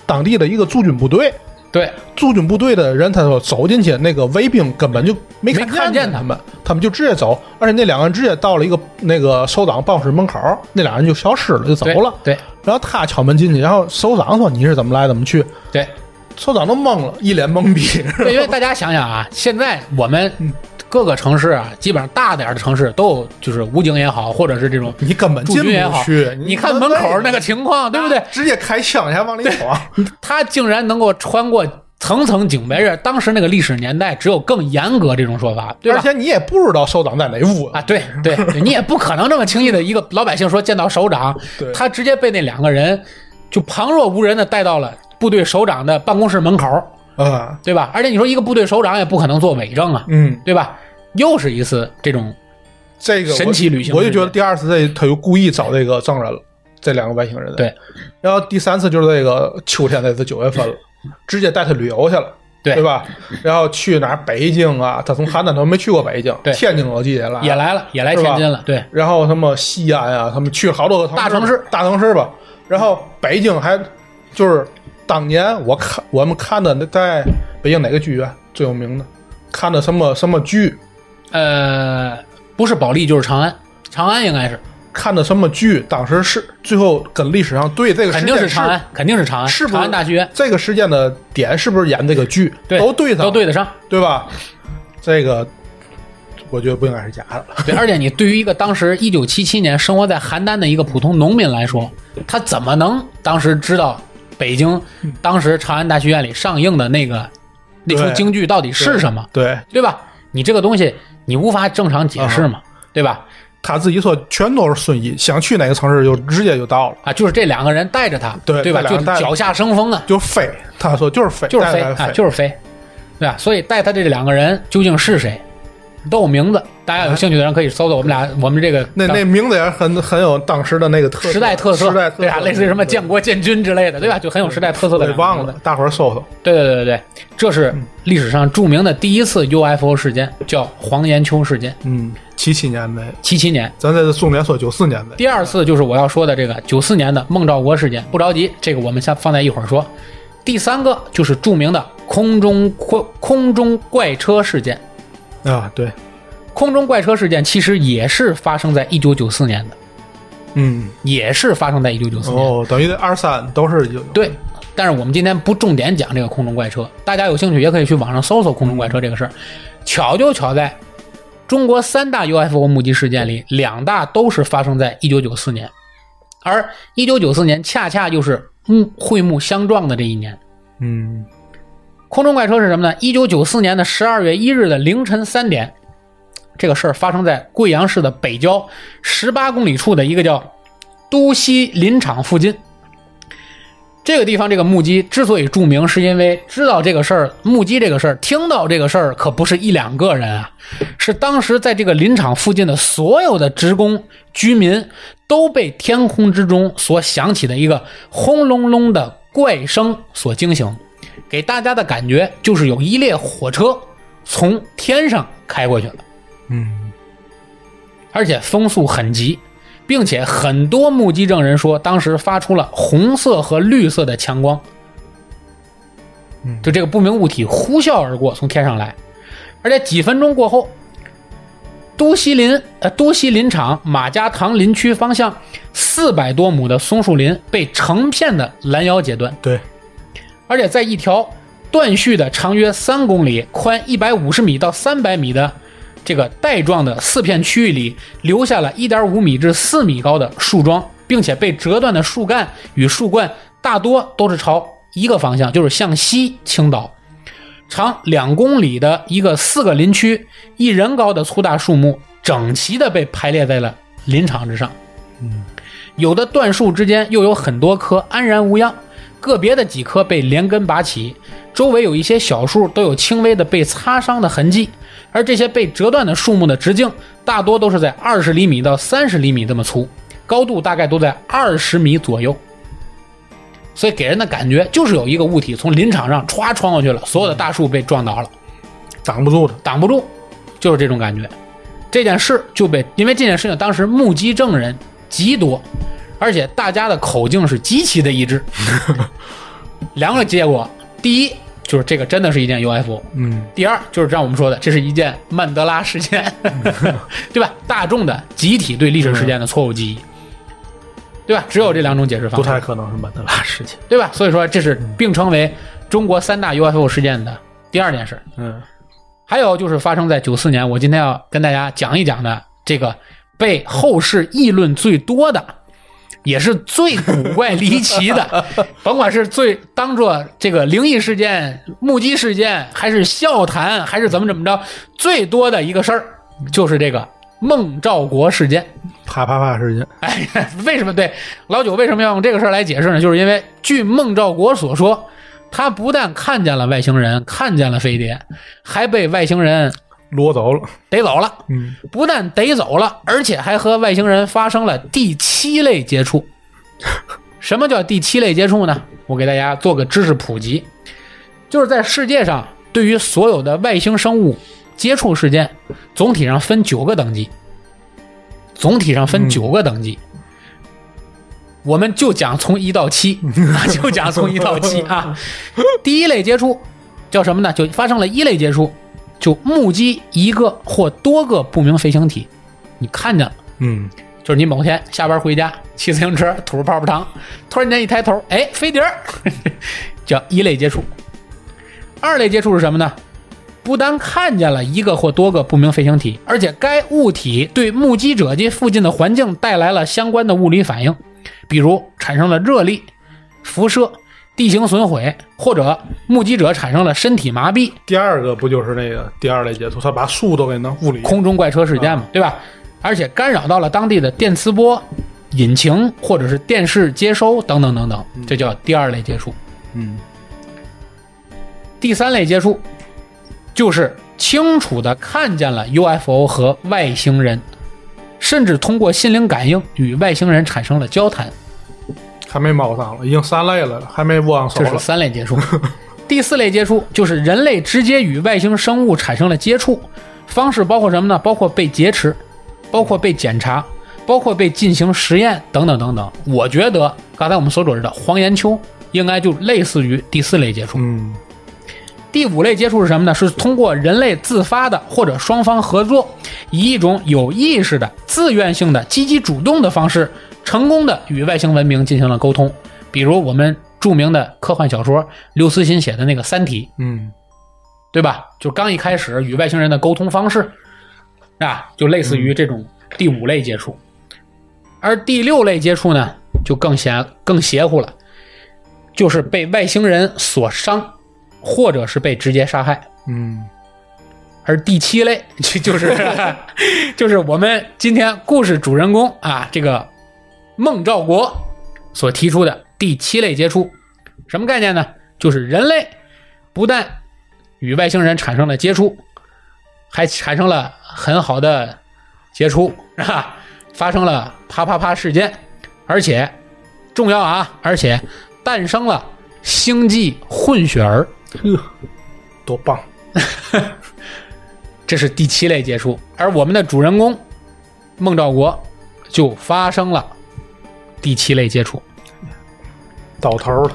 当地的一个驻军部队。对，驻军部队的人，他说走进去，那个卫兵根本就没没看见他他们，他们就直接走，而且那两个人直接到了一个那个首长办公室门口，那俩人就消失了，就走对了。对然后他敲门进去，然后首长说：“你是怎么来，怎么去对，？”首长都懵了，一脸懵逼。对，因为大家想想啊，现在我们嗯各个城市啊，基本上大点儿的城市都有，就是武警也好，或者是这种你根本进驻军也好不去，你看门口那个情况，对不对？直接开枪先往里闯。他竟然能够穿过层层警备人，当时那个历史年代只有更严格这种说法，对吧？而且你也不知道首长在哪屋啊，对对对，你也不可能这么轻易的一个老百姓说见到首长，他直接被那两个人就旁若无人的带到了部队首长的办公室门口，啊，对吧？而且你说一个部队首长也不可能做伪证啊，嗯，对吧？又是一次这种这个神奇旅行我就觉得第二次这他就故意找这个证人了，这两个外星人。对，然后第三次就是这个秋天，那次九月份了，直接带他旅游去了。对对吧？然后去哪儿？北京啊，他从邯郸他没去过北京，对天津我记得了，也来了，也来天津了，对然后什么西安啊，他们去了好多个大城市大城市吧。然后北京还就是当年我看我们看的那在北京哪个剧院最有名的？看的什么什么剧？呃，不是保利就是长安，长安应该是，看的什么剧？当时是最后跟历史上对这个肯事件定是长安，肯定是长安，是不是长安大剧院，这个事件的点是不是演这个剧？对，都对上，都对得上。对吧？这个我觉得不应该是假的。对，而且你对于一个当时一九七七年生活在邯郸的一个普通农民来说，他怎么能当时知道北京当时长安大剧院里上映的那个那出京剧到底是什么，对对吧？你这个东西你无法正常解释嘛，对吧？他自己说，全都是顺义，想去哪个城市就直接就到了，啊，就是这两个人带着他，对对吧？就脚下生风啊，就飞。他说就是飞，就是飞啊，就是飞，对吧？所以带他这两个人究竟是谁，都有名字，大家有兴趣的人可以搜搜我们俩我们这个那那名字也很很有当时的那个特色时代特色，对吧？类似于什么建国建军之类的，对吧？就很有时代特色的对，两个名字忘了，大伙儿搜搜。对对对对对，这是历史上著名的第一次 UFO 事件，叫黄岩秋事件，嗯，七七年呗，七七年。咱这是重点说九四年的。第二次就是我要说的这个九四年的孟兆国事件，不着急，这个我们先放在一会儿说。第三个就是著名的空中空空中怪车事件。啊，对，空中怪车事件其实也是发生在一九九四年的，嗯，也是发生在一九九四年。哦，等于这二三都是有。对，但是我们今天不重点讲这个空中怪车，大家有兴趣也可以去网上搜搜空中怪车这个事儿。巧就巧在，中国三大 UFO 目击事件里，两大都是发生在一九九四年，而一九九四年恰恰就是嗯会幕相撞的这一年。嗯空中怪车是什么呢？一九九四年的十二月一日的凌晨三点，这个事儿发生在贵阳市的北郊十八公里处的一个叫都西林场附近。这个地方这个目击之所以著名，是因为知道这个事儿，目击这个事儿，听到这个事儿，可不是一两个人啊，是当时在这个林场附近的所有的职工、居民都被天空之中所响起的一个轰隆隆的怪声所惊醒。给大家的感觉就是有一列火车从天上开过去了，嗯。而且风速很急，并且很多目击证人说，当时发出了红色和绿色的强光，嗯。就这个不明物体呼啸而过，从天上来，而且几分钟过后，都西林呃都西林场马家塘林区方向四百多亩的松树林被成片的拦腰截断。对，而且在一条断续的长约三公里、宽一百五十米到三百米的这个带状的四片区域里，留下了一点五米至四米高的树桩，并且被折断的树干与树冠大多都是朝一个方向，就是向西倾倒。长两公里的一个四个林区，一人高的粗大树木，整齐的被排列在了林场之上。嗯有的断树之间又有很多棵安然无恙，个别的几棵被连根拔起，周围有一些小树都有轻微的被擦伤的痕迹。而这些被折断的树木的直径大多都是在二十厘米到三十厘米这么粗，高度大概都在二十米左右。所以给人的感觉就是有一个物体从林场上歘穿过去了，所有的大树被撞倒了。挡不住的。挡不住，就是这种感觉。这件事就被因为这件事情当时目击证人极多，而且大家的口径是极其的一致。两个结果，第一就是这个真的是一件 UFO，嗯第二就是像我们说的，这是一件曼德拉事件，对吧？大众的集体对历史事件的错误记忆，对吧？只有这两种解释方式，不太可能是曼德拉事件。对吧？所以说这是并称为中国三大 UFO 事件的第二件事。嗯还有就是发生在九四年，我今天要跟大家讲一讲的这个被后世议论最多的，也是最古怪离奇的，甭管是最当做这个灵异事件、目击事件，还是笑谈，还是怎么怎么着，最多的一个事儿就是这个孟兆国事件。啪啪啪事件。哎，为什么对老九为什么要用这个事儿来解释呢？就是因为据孟兆国所说，他不但看见了外星人，看见了飞碟，还被外星人攞走了。逮走了。嗯不但逮走了，而且还和外星人发生了第七类接触。什么叫第七类接触呢？我给大家做个知识普及，就是在世界上对于所有的外星生物接触事件，总体上分九个等级，总体上分九个等级。我们就讲从一到七，啊就讲从一到七啊。第一类接触叫什么呢？就发生了一类接触，就目击一个或多个不明飞行体，你看见了。嗯就是你某天下班回家，骑自行车吐着泡泡糖，突然间一抬头，哎，飞碟儿，叫一类接触。二类接触是什么呢？不单看见了一个或多个不明飞行体，而且该物体对目击者及附近的环境带来了相关的物理反应，比如产生了热力、辐射、地形损毁，或者目击者产生了身体麻痹、第二个不就是那个第二类接触，他把树都给弄物理空中怪车事件嘛，对吧？而且干扰到了当地的电磁波、引擎或者是电视接收等等等等，这叫第二类接触。嗯第三类接触就是清楚的看见了 UFO 和外星人，甚至通过心灵感应与外星人产生了交谈，还没猫上了，已经三类了，还没握上手这是。三类接触。第四类接触就是人类直接与外星生物产生了接触，方式包括什么呢？包括被劫持，包括被检查，包括被进行实验等等等等。我觉得刚才我们所说的黄岩丘应该就类似于第四类接触。嗯第五类接触是什么呢？是通过人类自发的或者双方合作，以一种有意识的、自愿性的、积极主动的方式，成功的与外星文明进行了沟通。比如我们著名的科幻小说刘慈欣写的那个《三体》，嗯对吧？就刚一开始与外星人的沟通方式，啊，就类似于这种第五类接触。而第六类接触呢，就更邪更邪乎了，就是被外星人所伤，或者是被直接杀害。嗯而第七类就 就是 就是我们今天故事主人公啊，这个孟兆国所提出的第七类接触，什么概念呢？就是人类不但与外星人产生了接触，还产生了很好的接触，是吧？发生了啪啪啪事件，而且重要啊，而且诞生了星际混血儿。呵，多棒！这是第七类接触，而我们的主人公孟兆国就发生了第七类接触。到头了。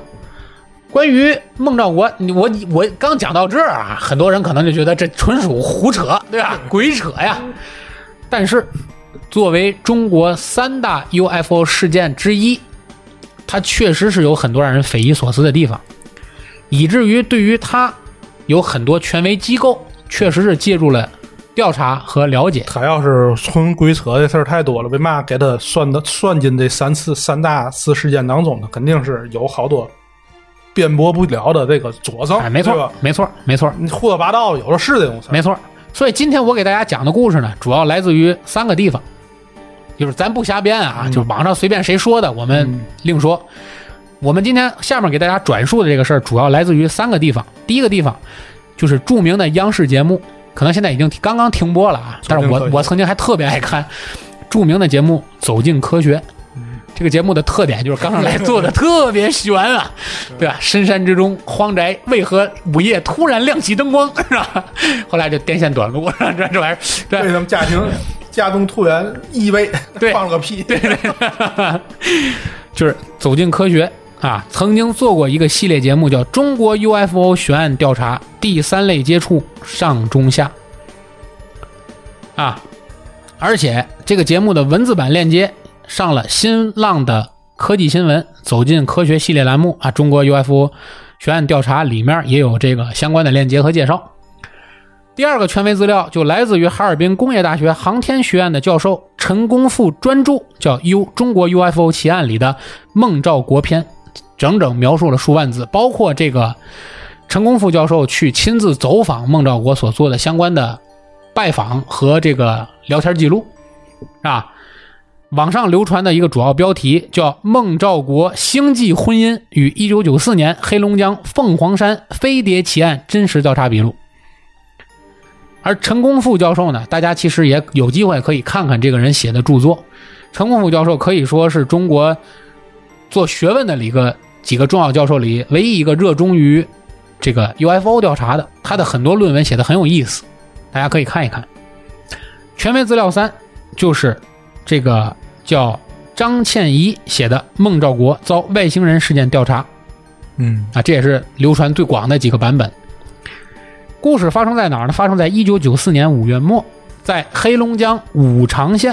关于孟兆国，你我我刚讲到这儿啊，很多人可能就觉得这纯属胡扯，对吧？鬼扯呀！但是，作为中国三大 UFO 事件之一，它确实是有很多让人匪夷所思的地方，以至于对于它有很多权威机构确实是借助了调查和了解。他要是纯鬼扯的事儿太多了，为嘛给他算的算进这三次三大次事件当中呢？肯定是有好多辩驳不了的这个佐证，哎，没错，？没错，没错，你胡说八道有的是这种事儿。没错。所以今天我给大家讲的故事呢，主要来自于三个地方，就是咱不瞎编啊，嗯就是网上随便谁说的，我们嗯另说。我们今天下面给大家转述的这个事儿，主要来自于三个地方。第一个地方就是著名的央视节目，可能现在已经刚刚停播了啊，但是我我曾经还特别爱看著名的节目《走进科学》。这个节目的特点就是刚上来做的特别悬啊，对吧？深山之中，荒宅为何午夜突然亮起灯光，是吧？后来就电线短路，这这玩意儿，对为什么家庭家中突然异味，对放了个屁？对对，就是走进科学啊，曾经做过一个系列节目，叫《中国 UFO 悬案调查第三类接触上中下》啊，而且这个节目的文字版链接上了新浪的科技新闻“走进科学”系列栏目啊，中国 UFO 悬案调查里面也有这个相关的链接和介绍。第二个权威资料就来自于哈尔滨工业大学航天学院的教授陈功富专著，叫《U 中国 UFO 奇案》里的孟兆国篇，整整描述了数万字，包括这个陈功富教授去亲自走访孟兆国所做的相关的拜访和这个聊天记录，啊。网上流传的一个主要标题叫《孟兆国星际婚姻与1994年黑龙江凤凰山飞碟奇案真实调查笔录》。而陈功富教授呢，大家其实也有机会可以看看这个人写的著作。陈功富教授可以说是中国做学问的一个几个重要教授里唯一一个热衷于这个 UFO 调查的。他的很多论文写的很有意思，大家可以看一看。权威资料三就是这个叫张倩怡写的《孟兆国遭外星人事件调查》嗯啊，这也是流传最广的几个版本。故事发生在哪儿呢？发生在一九九四年五月末，在黑龙江五常县，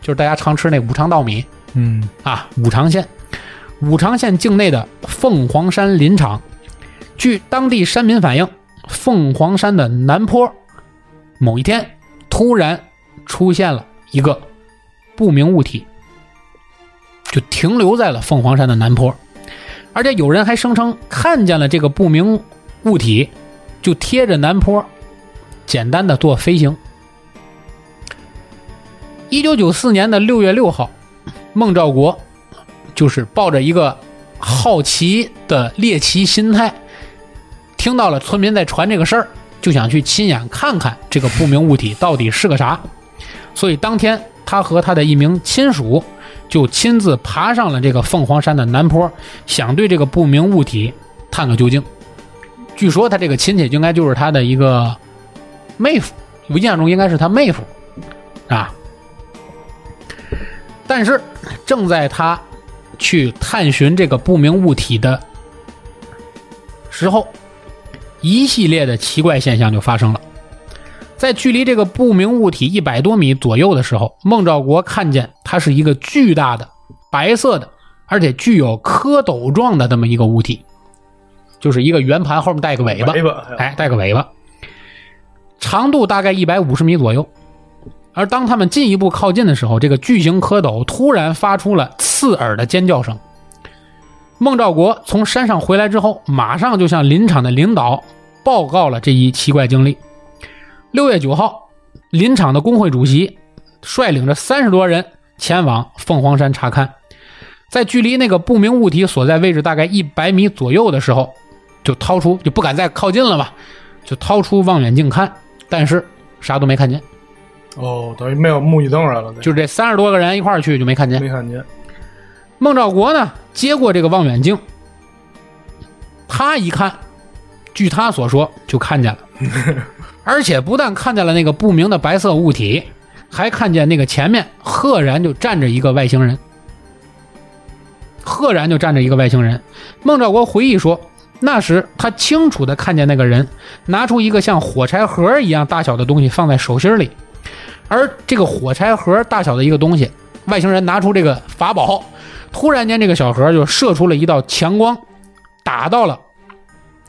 就是大家常吃那五常稻米嗯啊，五常县，五常县境内的凤凰山林场。据当地山民反映，凤凰山的南坡某一天突然出现了一个不明物体，就停留在了凤凰山的南坡，而且有人还声称看见了这个不明物体，就贴着南坡简单的做飞行。一九九四年的六月六号，孟兆国就是抱着一个好奇的猎奇心态，听到了村民在传这个事儿，就想去亲眼看看这个不明物体到底是个啥。所以当天，他和他的一名亲属就亲自爬上了这个凤凰山的南坡，想对这个不明物体探个究竟。据说他这个亲戚应该就是他的一个妹夫，我印象中应该是他妹夫啊。但是，正在他去探寻这个不明物体的时候，一系列的奇怪现象就发生了。在距离这个不明物体一百多米左右的时候，孟兆国看见它是一个巨大的白色的，而且具有蝌蚪状的这么一个物体，就是一个圆盘后面带个尾巴，尾巴哎，带个尾巴，长度大概一百五十米左右。而当他们进一步靠近的时候，这个巨型蝌蚪突然发出了刺耳的尖叫声。孟兆国从山上回来之后，马上就向林场的领导报告了这一奇怪经历。六月九号，林场的工会主席率领着三十多人前往凤凰山查看，在距离那个不明物体所在位置大概一百米左右的时候，就掏出就不敢再靠近了嘛，就掏出望远镜看，但是啥都没看见。哦，等于没有目击证人了，就这三十多个人一块儿去就没看见。没看见。孟兆国呢，接过这个望远镜，他一看，据他所说就看见了，而且不但看见了那个不明的白色物体，还看见那个前面赫然就站着一个外星人，赫然就站着一个外星人。孟兆国回忆说，那时他清楚的看见那个人拿出一个像火柴盒一样大小的东西放在手心里，而这个火柴盒大小的一个东西，外星人拿出这个法宝。突然间，这个小盒就射出了一道强光，打到了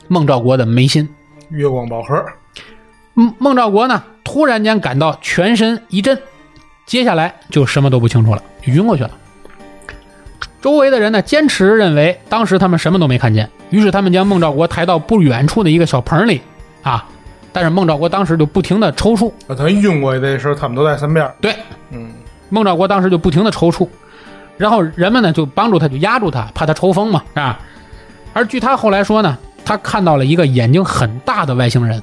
孟兆国的眉心。月光宝盒，孟孟兆国呢，突然间感到全身一震，接下来就什么都不清楚了，晕过去了。周围的人呢，坚持认为当时他们什么都没看见，于是他们将孟兆国抬到不远处的一个小棚里，啊，但是孟兆国当时就不停的抽搐。啊，等于晕过去的时候，他们都在身边。对，嗯，孟兆国当时就不停的抽搐，然后人们呢就帮助他，就压住他，怕他抽风嘛，啊。而据他后来说呢，他看到了一个眼睛很大的外星人，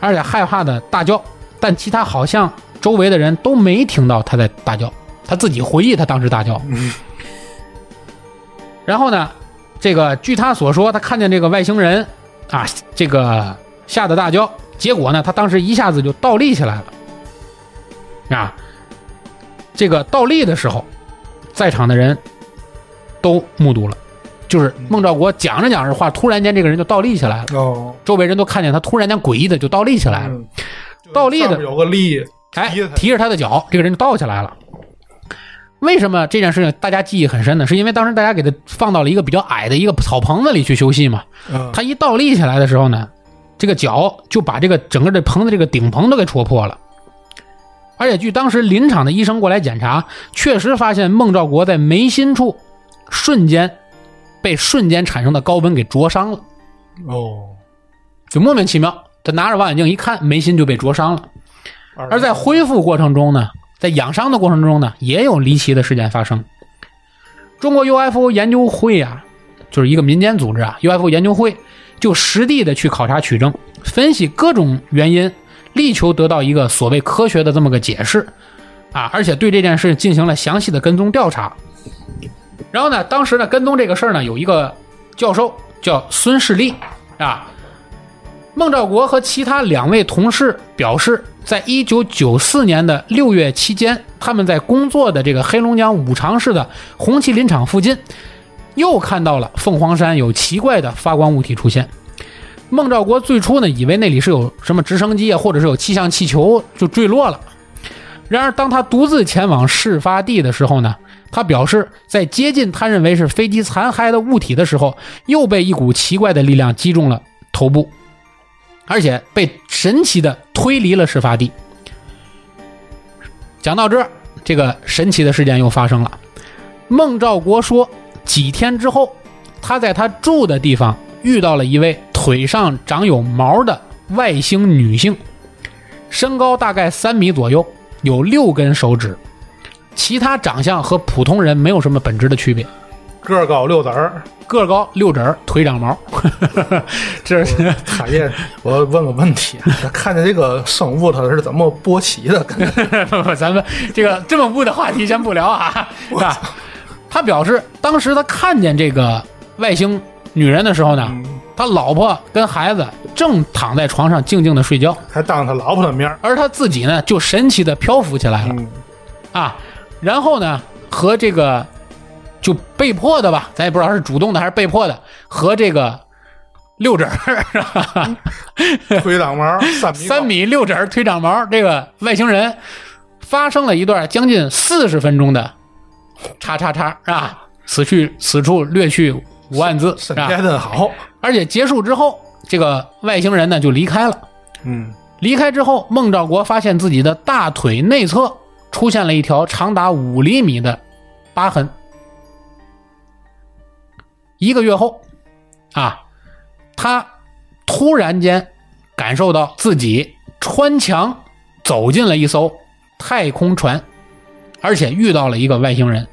而且害怕的大叫，但其他好像周围的人都没听到他在大叫，他自己回忆他当时大叫。嗯然后呢，这个据他所说，他看见这个外星人啊，这个吓得大叫，结果呢，他当时一下子就倒立起来了，啊。这个倒立的时候，在场的人都目睹了，就是孟兆国讲着讲着话，突然间这个人就倒立起来了，哦，周围人都看见他突然间诡异的就倒立起来了，嗯倒立的有个力，哎提着，他的脚，这个人就倒起来了。为什么这件事情大家记忆很深呢？是因为当时大家给他放到了一个比较矮的一个草棚子里去休息嘛。嗯，他一倒立起来的时候呢，这个脚就把这个整个这棚子这个顶棚都给戳破了。而且据当时林场的医生过来检查，确实发现孟兆国在眉心处瞬间被瞬间产生的高温给灼伤了，哦，就莫名其妙。他拿着望远镜一看，眉心就被灼伤了。而而在恢复过程中呢，在养伤的过程中呢，也有离奇的事件发生。中国 UFO 研究会啊，就是一个民间组织啊，UFO 研究会就实地的去考察取证，分析各种原因，力求得到一个所谓科学的这么个解释啊，而且对这件事进行了详细的跟踪调查。然后呢，当时呢跟踪这个事儿呢，有一个教授叫孙世立啊，孟兆国和其他两位同事表示，在一九九四年的六月期间，他们在工作的这个黑龙江五常市的红旗林场附近，又看到了凤凰山有奇怪的发光物体出现。孟兆国最初呢，以为那里是有什么直升机啊，或者是有气象气球就坠落了。然而，当他独自前往事发地的时候呢，他表示，在接近他认为是飞机残骸的物体的时候，又被一股奇怪的力量击中了头部，而且被神奇的推离了事发地。讲到这儿，这个神奇的事件又发生了。孟兆国说，几天之后，他在他住的地方遇到了一位腿上长有毛的外星女性，身高大概三米左右，有六根手指。其他长相和普通人没有什么本质的区别，个儿高六子儿，个儿高六指儿，腿长毛，这是卡爷，我问个问题，看见这个生物它是怎么勃起的？咱们这个这么污的话题先不聊啊。啊，他表示当时他看见这个外星女人的时候呢，他老婆跟孩子正躺在床上静静的睡觉，还当他老婆的面儿，而他自己呢就神奇的漂浮起来了。嗯，啊。然后呢，和这个就被迫的吧，咱也不知道是主动的还是被迫的，和这个六指儿 腿长毛三米三米六指儿腿长毛这个外星人发生了一段将近四十分钟的叉叉叉啊，此去此处略去五万字是吧好，而且结束之后，这个外星人呢就离开了。嗯，离开之后，孟兆国发现自己的大腿内侧出现了一条长达五厘米的疤痕。一个月后，啊，他突然间感受到自己穿墙走进了一艘太空船，而且遇到了一个外星人。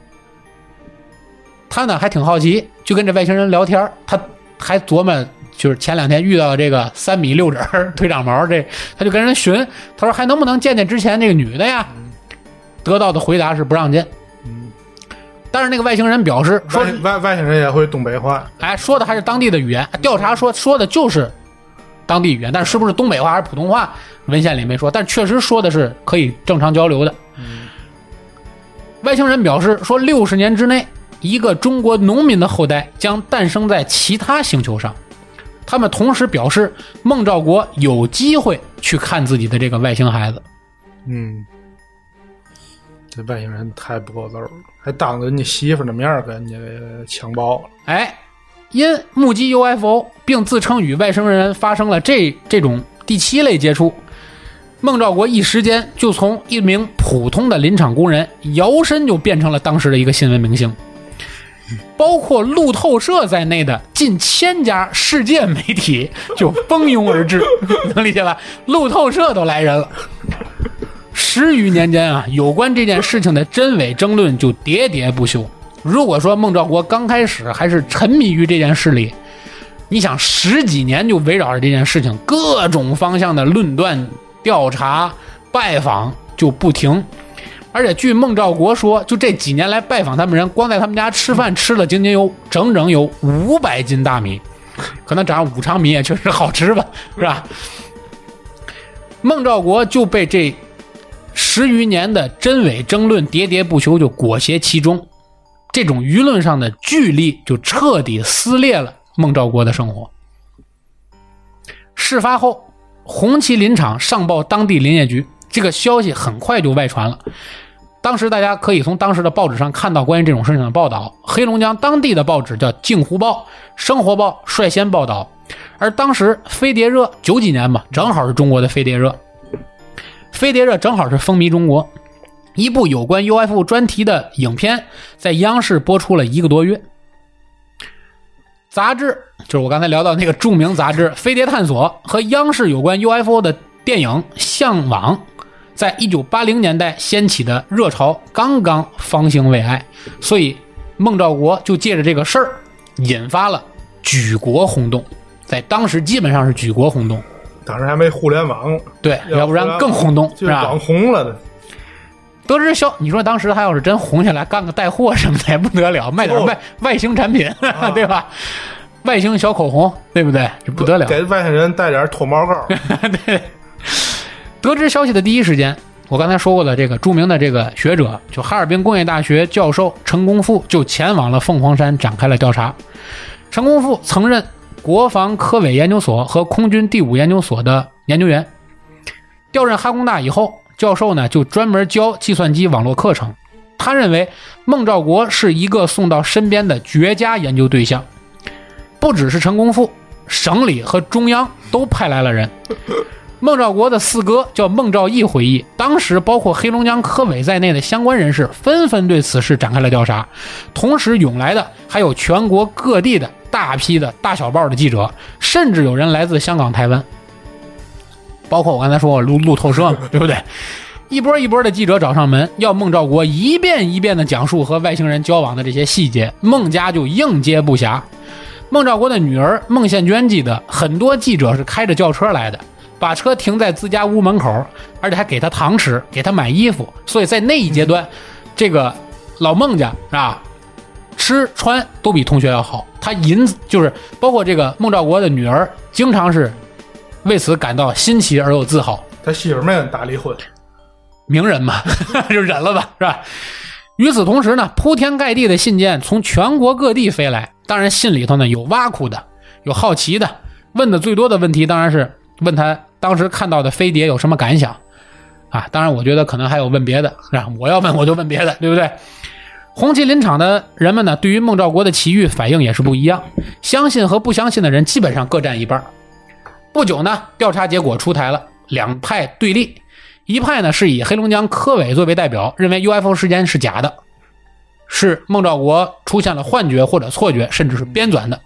他呢还挺好奇，就跟这外星人聊天儿他还琢磨，就是前两天遇到这个三米六指腿长毛这，他就跟人寻，他说还能不能见见之前那个女的呀？得到的回答是不让见。嗯但是那个外星人表示说外，外外星人也会东北话，哎，说的还是当地的语言。调查说说的就是当地语言，但是是不是东北话还是普通话，文献里没说，但确实说的是可以正常交流的。外星人表示说，六十年之内，一个中国农民的后代将诞生在其他星球上。他们同时表示，孟兆国有机会去看自己的这个外星孩子。嗯，这外星人太不够揍了，还当着人家媳妇的面儿给人家强暴了，哎，因目击 UFO 并自称与外星人发生了这这种第七类接触，孟兆国一时间就从一名普通的林场工人摇身就变成了当时的一个新闻明星。包括路透社在内的近千家世界媒体就蜂拥而至，能理解吧？路透社都来人了。十余年间啊，有关这件事情的真伪争论就喋喋不休。如果说孟兆国刚开始还是沉迷于这件事里，你想十几年就围绕着这件事情，各种方向的论断、调查、拜访就不停。而且据孟兆国说，就这几年来拜访他们人，光在他们家吃饭吃了仅仅有整整有五百斤大米，可能长五常米也确实好吃吧，是吧？孟兆国就被这十余年的真伪争论喋喋不休就裹挟其中，这种舆论上的巨力就彻底撕裂了孟兆国的生活。事发后，红旗林场上报当地林业局，这个消息很快就外传了。当时大家可以从当时的报纸上看到关于这种事情的报道。黑龙江当地的报纸叫《镜湖报》《生活报》率先报道，而当时飞碟热九几年吧，正好是中国的飞碟热，飞碟热正好是风靡中国。一部有关 UFO 专题的影片在央视播出了一个多月。杂志就是我刚才聊到那个著名杂志《飞碟探索》和央视有关 UFO 的电影《向往》，在一九八零年代掀起的热潮刚刚方兴未艾，所以孟兆国就借着这个事儿引发了举国轰动，在当时基本上是举国轰动。当时还没互联网，对，要不然更轰动，是吧网？红了的。得知消，你说当时他要是真红起来，干个带货什么的也不得了，卖点哦外外星产品，对吧？外星小口红，对不对？这不得了。给外星人带点脱毛膏。对，得知消息的第一时间，我刚才说过的这个著名的这个学者，就哈尔滨工业大学教授陈功富，就前往了凤凰山展开了调查。陈功富曾任国防科委研究所和空军第五研究所的研究员。调任哈工大以后，教授呢就专门教计算机网络课程。他认为孟兆国是一个送到身边的绝佳研究对象。不只是陈功富，省里和中央都派来了人。孟兆国的四哥叫孟兆义回忆，当时包括黑龙江科委在内的相关人士纷纷对此事展开了调查，同时涌来的还有全国各地的大批的大小报的记者，甚至有人来自香港、台湾，包括我刚才说我路路透社嘛，对不对？一波一波的记者找上门，要孟兆国一遍一遍的讲述和外星人交往的这些细节，孟家就应接不暇。孟兆国的女儿孟宪娟记得，很多记者是开着轿车来的，把车停在自家屋门口，而且还给他糖吃，给他买衣服。所以在那一阶段，这个老孟家啊，吃穿都比同学要好。他银就是包括这个孟兆国的女儿，经常是为此感到新奇而又自豪。他媳妇没跟打离婚，名人嘛，就忍了吧，是吧？与此同时呢，铺天盖地的信件从全国各地飞来。当然，信里头呢有挖苦的，有好奇的。问的最多的问题当然是问他当时看到的飞碟有什么感想啊？当然，我觉得可能还有问别的，是吧？我要问我就问别的，对不对？红旗林场的人们呢，对于孟兆国的奇遇反应也是不一样，相信和不相信的人基本上各占一半。不久呢，调查结果出台了，两派对立。一派呢是以黑龙江科委作为代表，认为 UFO 事件是假的，是孟兆国出现了幻觉或者错觉，甚至是编纂的；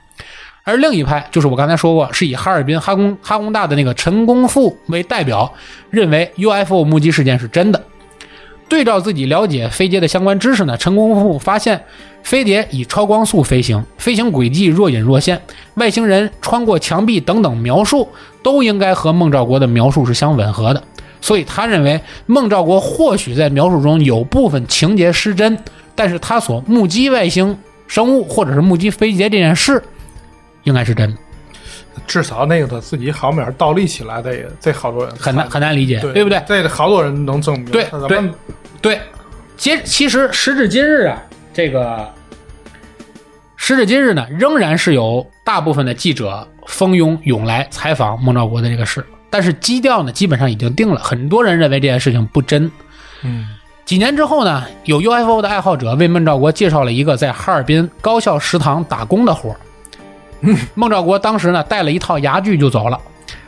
而另一派就是我刚才说过，是以哈尔滨哈工哈工大的那个陈功富为代表，认为 UFO 目击事件是真的。对照自己了解飞碟的相关知识呢，陈功夫发现飞碟以超光速飞行，飞行轨迹若隐若现，外星人穿过墙壁等等描述都应该和孟兆国的描述是相吻合的。所以他认为孟兆国或许在描述中有部分情节失真，但是他所目击外星生物或者是目击飞碟这件事，应该是真的。至少那个他自己好面倒立起来，这也这好多人很难很难理解，对不对？这个好多人能证明。对对对，其其实时至今日啊，这个时至今日呢，仍然是有大部分的记者蜂拥涌来采访孟兆国的这个事。但是基调呢，基本上已经定了。很多人认为这件事情不真。嗯，几年之后呢，有 UFO 的爱好者为孟兆国介绍了一个在哈尔滨高校食堂打工的活儿 孟兆国当时呢带了一套牙具就走了。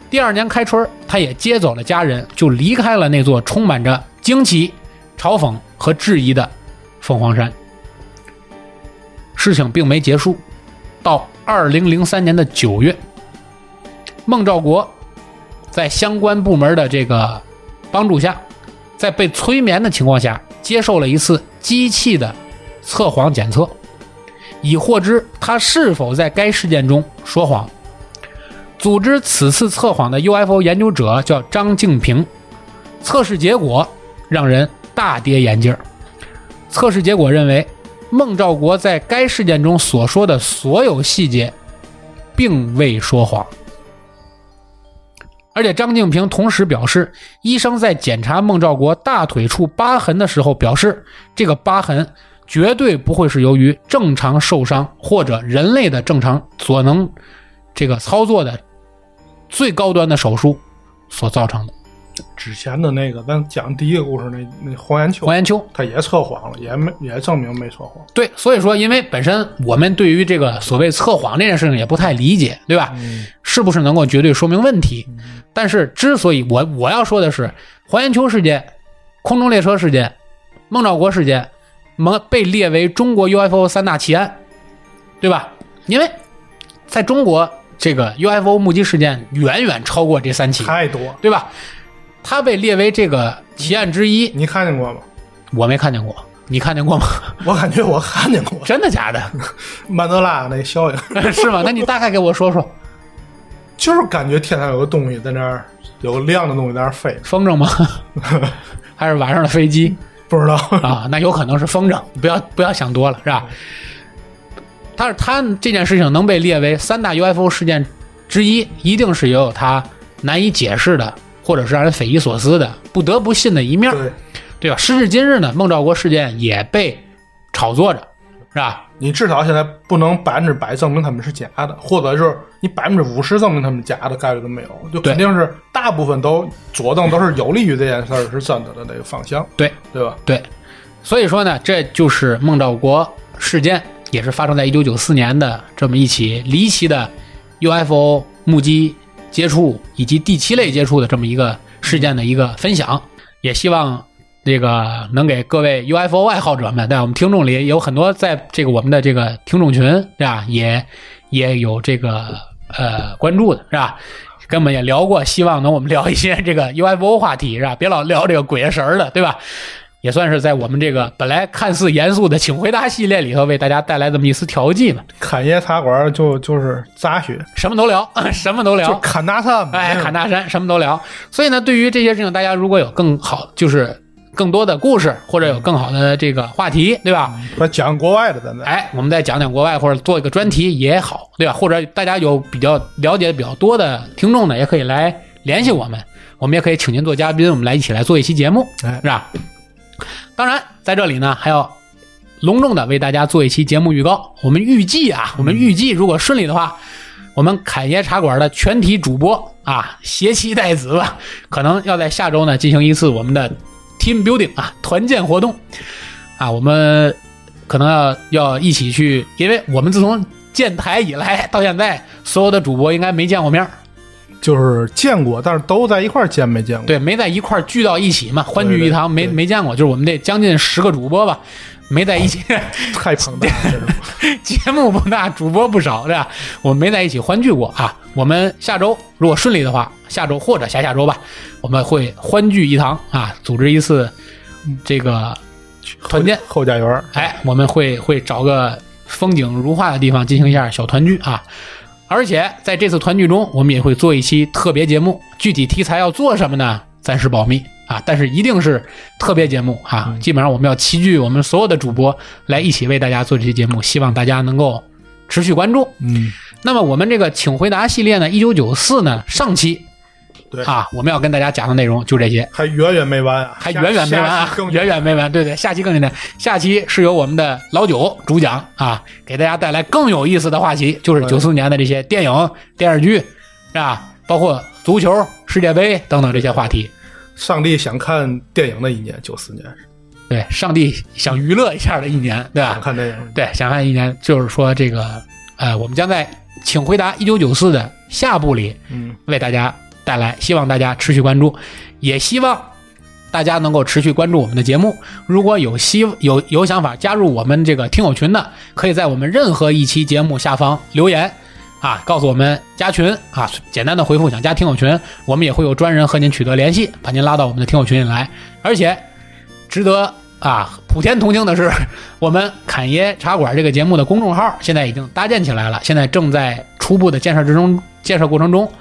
第二年开春，他也接走了家人，就离开了那座充满着惊奇、嘲讽和质疑的凤凰山。事情并没结束，到二零零三年的九月，孟兆国。在相关部门的这个帮助下，在被催眠的情况下，接受了一次机器的测谎检测，以获知他是否在该事件中说谎。组织此次测谎的 UFO 研究者叫张静平，测试结果让人大跌眼镜。测试结果认为，孟兆国在该事件中所说的所有细节，并未说谎。而且张静平同时表示，医生在检查孟照国大腿处疤痕的时候，表示这个疤痕绝对不会是由于正常受伤或者人类的正常所能这个操作的最高端的手术所造成的。之前的那个咱讲第一个故事，那那黄延秋，黄延秋他也测谎了，也没也证明没测谎。对，所以说，因为本身我们对于这个所谓测谎这件事情也不太理解，对吧？是不是能够绝对说明问题？但是，之所以我我要说的是，黄延秋事件、空中列车事件、孟兆国事件，蒙被列为中国 UFO 三大奇案，对吧？因为在中国，这个 UFO 目击事件远远超过这三起，太多，对吧？它被列为这个奇案之一。你看见过吗？我没看见过，你看见过吗？我感觉我看见过，真的假的？曼德拉那效应是吗？那你大概给我说说。就是感觉天上有个东西在那儿，有个亮的东西在那儿飞，风筝吗？还是晚上的飞机？不知道啊，那有可能是风筝。不要不要想多了，是吧？但是他这件事情能被列为三大 UFO 事件之一，一定是也有他难以解释的，或者是让人匪夷所思的、不得不信的一面，对，对吧？时至今日呢，孟兆国事件也被炒作着，是吧？你至少现在不能百分之百证明他们是假的，或者是你百分之五十证明他们假的概率都没有，就肯定是大部分都佐证都是有利于这件事儿是真的的那个方向，对对吧？对，所以说呢，这就是孟兆国事件，也是发生在一九九四年的这么一起离奇的 UFO 目击接触以及第七类接触的这么一个事件的一个分享，也希望这个能给各位 UFO 爱好者们，在？我们听众里有很多在这个我们的这个听众群，对吧？也也有这个呃关注的，是吧？跟我们也聊过，希望能我们聊一些这个 UFO 话题，是吧？别老聊这个鬼神儿的，对吧？也算是在我们这个本来看似严肃的“请回答”系列里头，为大家带来这么一丝调剂嘛。侃爷茶馆就就是杂学，什么都聊，什么都就聊，侃大山嘛，哎，侃大山，什么都聊。所以呢，对于这些事情，大家如果有更好，就是更多的故事，或者有更好的这个话题，对吧？咱讲国外的，咱们哎，我们再讲讲国外，或者做一个专题也好，对吧？或者大家有比较了解比较多的听众呢，也可以来联系我们，我们也可以请您做嘉宾，我们来一起来做一期节目，哎是吧？当然，在这里呢，还要隆重的为大家做一期节目预告。我们预计啊，我们预计如果顺利的话，我们侃爷茶馆的全体主播啊，携妻带子吧，可能要在下周呢进行一次我们的 team building 啊团建活动啊，我们可能要要一起去，因为我们自从建台以来到现在，所有的主播应该没见过面，就是见过，但是都在一块儿见没见过？对，没在一块儿聚到一起嘛，欢聚一堂，没没见过，就是我们这将近十个主播吧，没在一起，太庞大了，这种节目不大，主播不少，对吧？我们没在一起欢聚过啊。我们下周如果顺利的话，下周或者下下周吧，我们会欢聚一堂啊，组织一次这个团建。后家园儿哎，我们会会找个风景如画的地方进行一下小团聚啊。而且在这次团聚中，我们也会做一期特别节目，具体题材要做什么呢？暂时保密啊，但是一定是特别节目啊。基本上我们要齐聚我们所有的主播来一起为大家做这期节目，希望大家能够持续关注。嗯，那么我们这个请回答系列呢，一九九四呢上期对啊，我们要跟大家讲的内容就这些。还远远没完啊，还远远没完啊更，远远没完。对对，下期更精彩。下期是由我们的老九主讲啊，给大家带来更有意思的话题，就是对九四年的这些电影、电视剧，是吧？包括足球、世界杯等等这些话题。上帝想看电影的一年，九四年对，上帝想娱乐一下的一年，对吧想？看电影，对，想看一年，就是说这个，呃，我们将在《请回答一九九四》的下部里嗯，为大家带来，希望大家持续关注，也希望大家能够持续关注我们的节目。如果有希有有想法加入我们这个听友群的，可以在我们任何一期节目下方留言啊，告诉我们加群啊，简单的回复想加听友群，我们也会有专人和您取得联系，把您拉到我们的听友群里来。而且值得啊普天同庆的是，我们侃爷茶馆这个节目的公众号现在已经搭建起来了，现在正在初步的建设之中，建设过程中。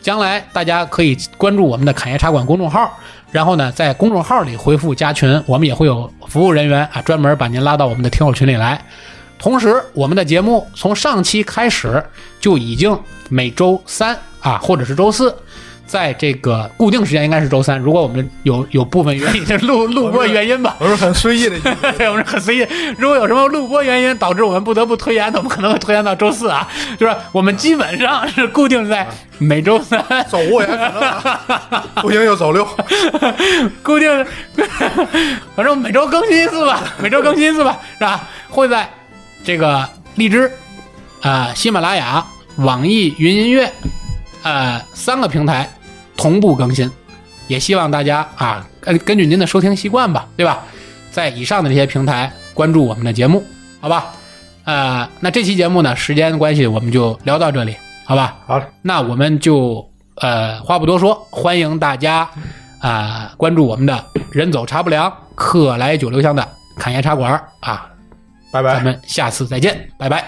将来大家可以关注我们的侃爷茶馆公众号，然后呢，在公众号里回复加群，我们也会有服务人员啊，专门把您拉到我们的听友群里来。同时，我们的节目从上期开始就已经每周三啊，或者是周四，在这个固定时间应该是周三。如果我们有有部分原因，就是录录播原因吧，我是很随意的对，我们是很随意。如果有什么录播原因导致我们不得不推延的，我们可能会推延到周四啊。就是我们基本上是固定在每周三，走五也可能啊，不行就走六，固定，反正每周更新一次吧，每周更新一次吧，是吧？会在这个荔枝、啊、喜马拉雅、网易云音乐，呃三个平台同步更新。也希望大家啊，根根据您的收听习惯吧，对吧？在以上的这些平台关注我们的节目，好吧？呃，那这期节目呢，时间关系我们就聊到这里，好吧？好了，那我们就呃话不多说，欢迎大家啊、关注我们的人走茶不凉，客来酒留香的侃爷茶馆啊，拜拜。咱们下次再见，拜拜。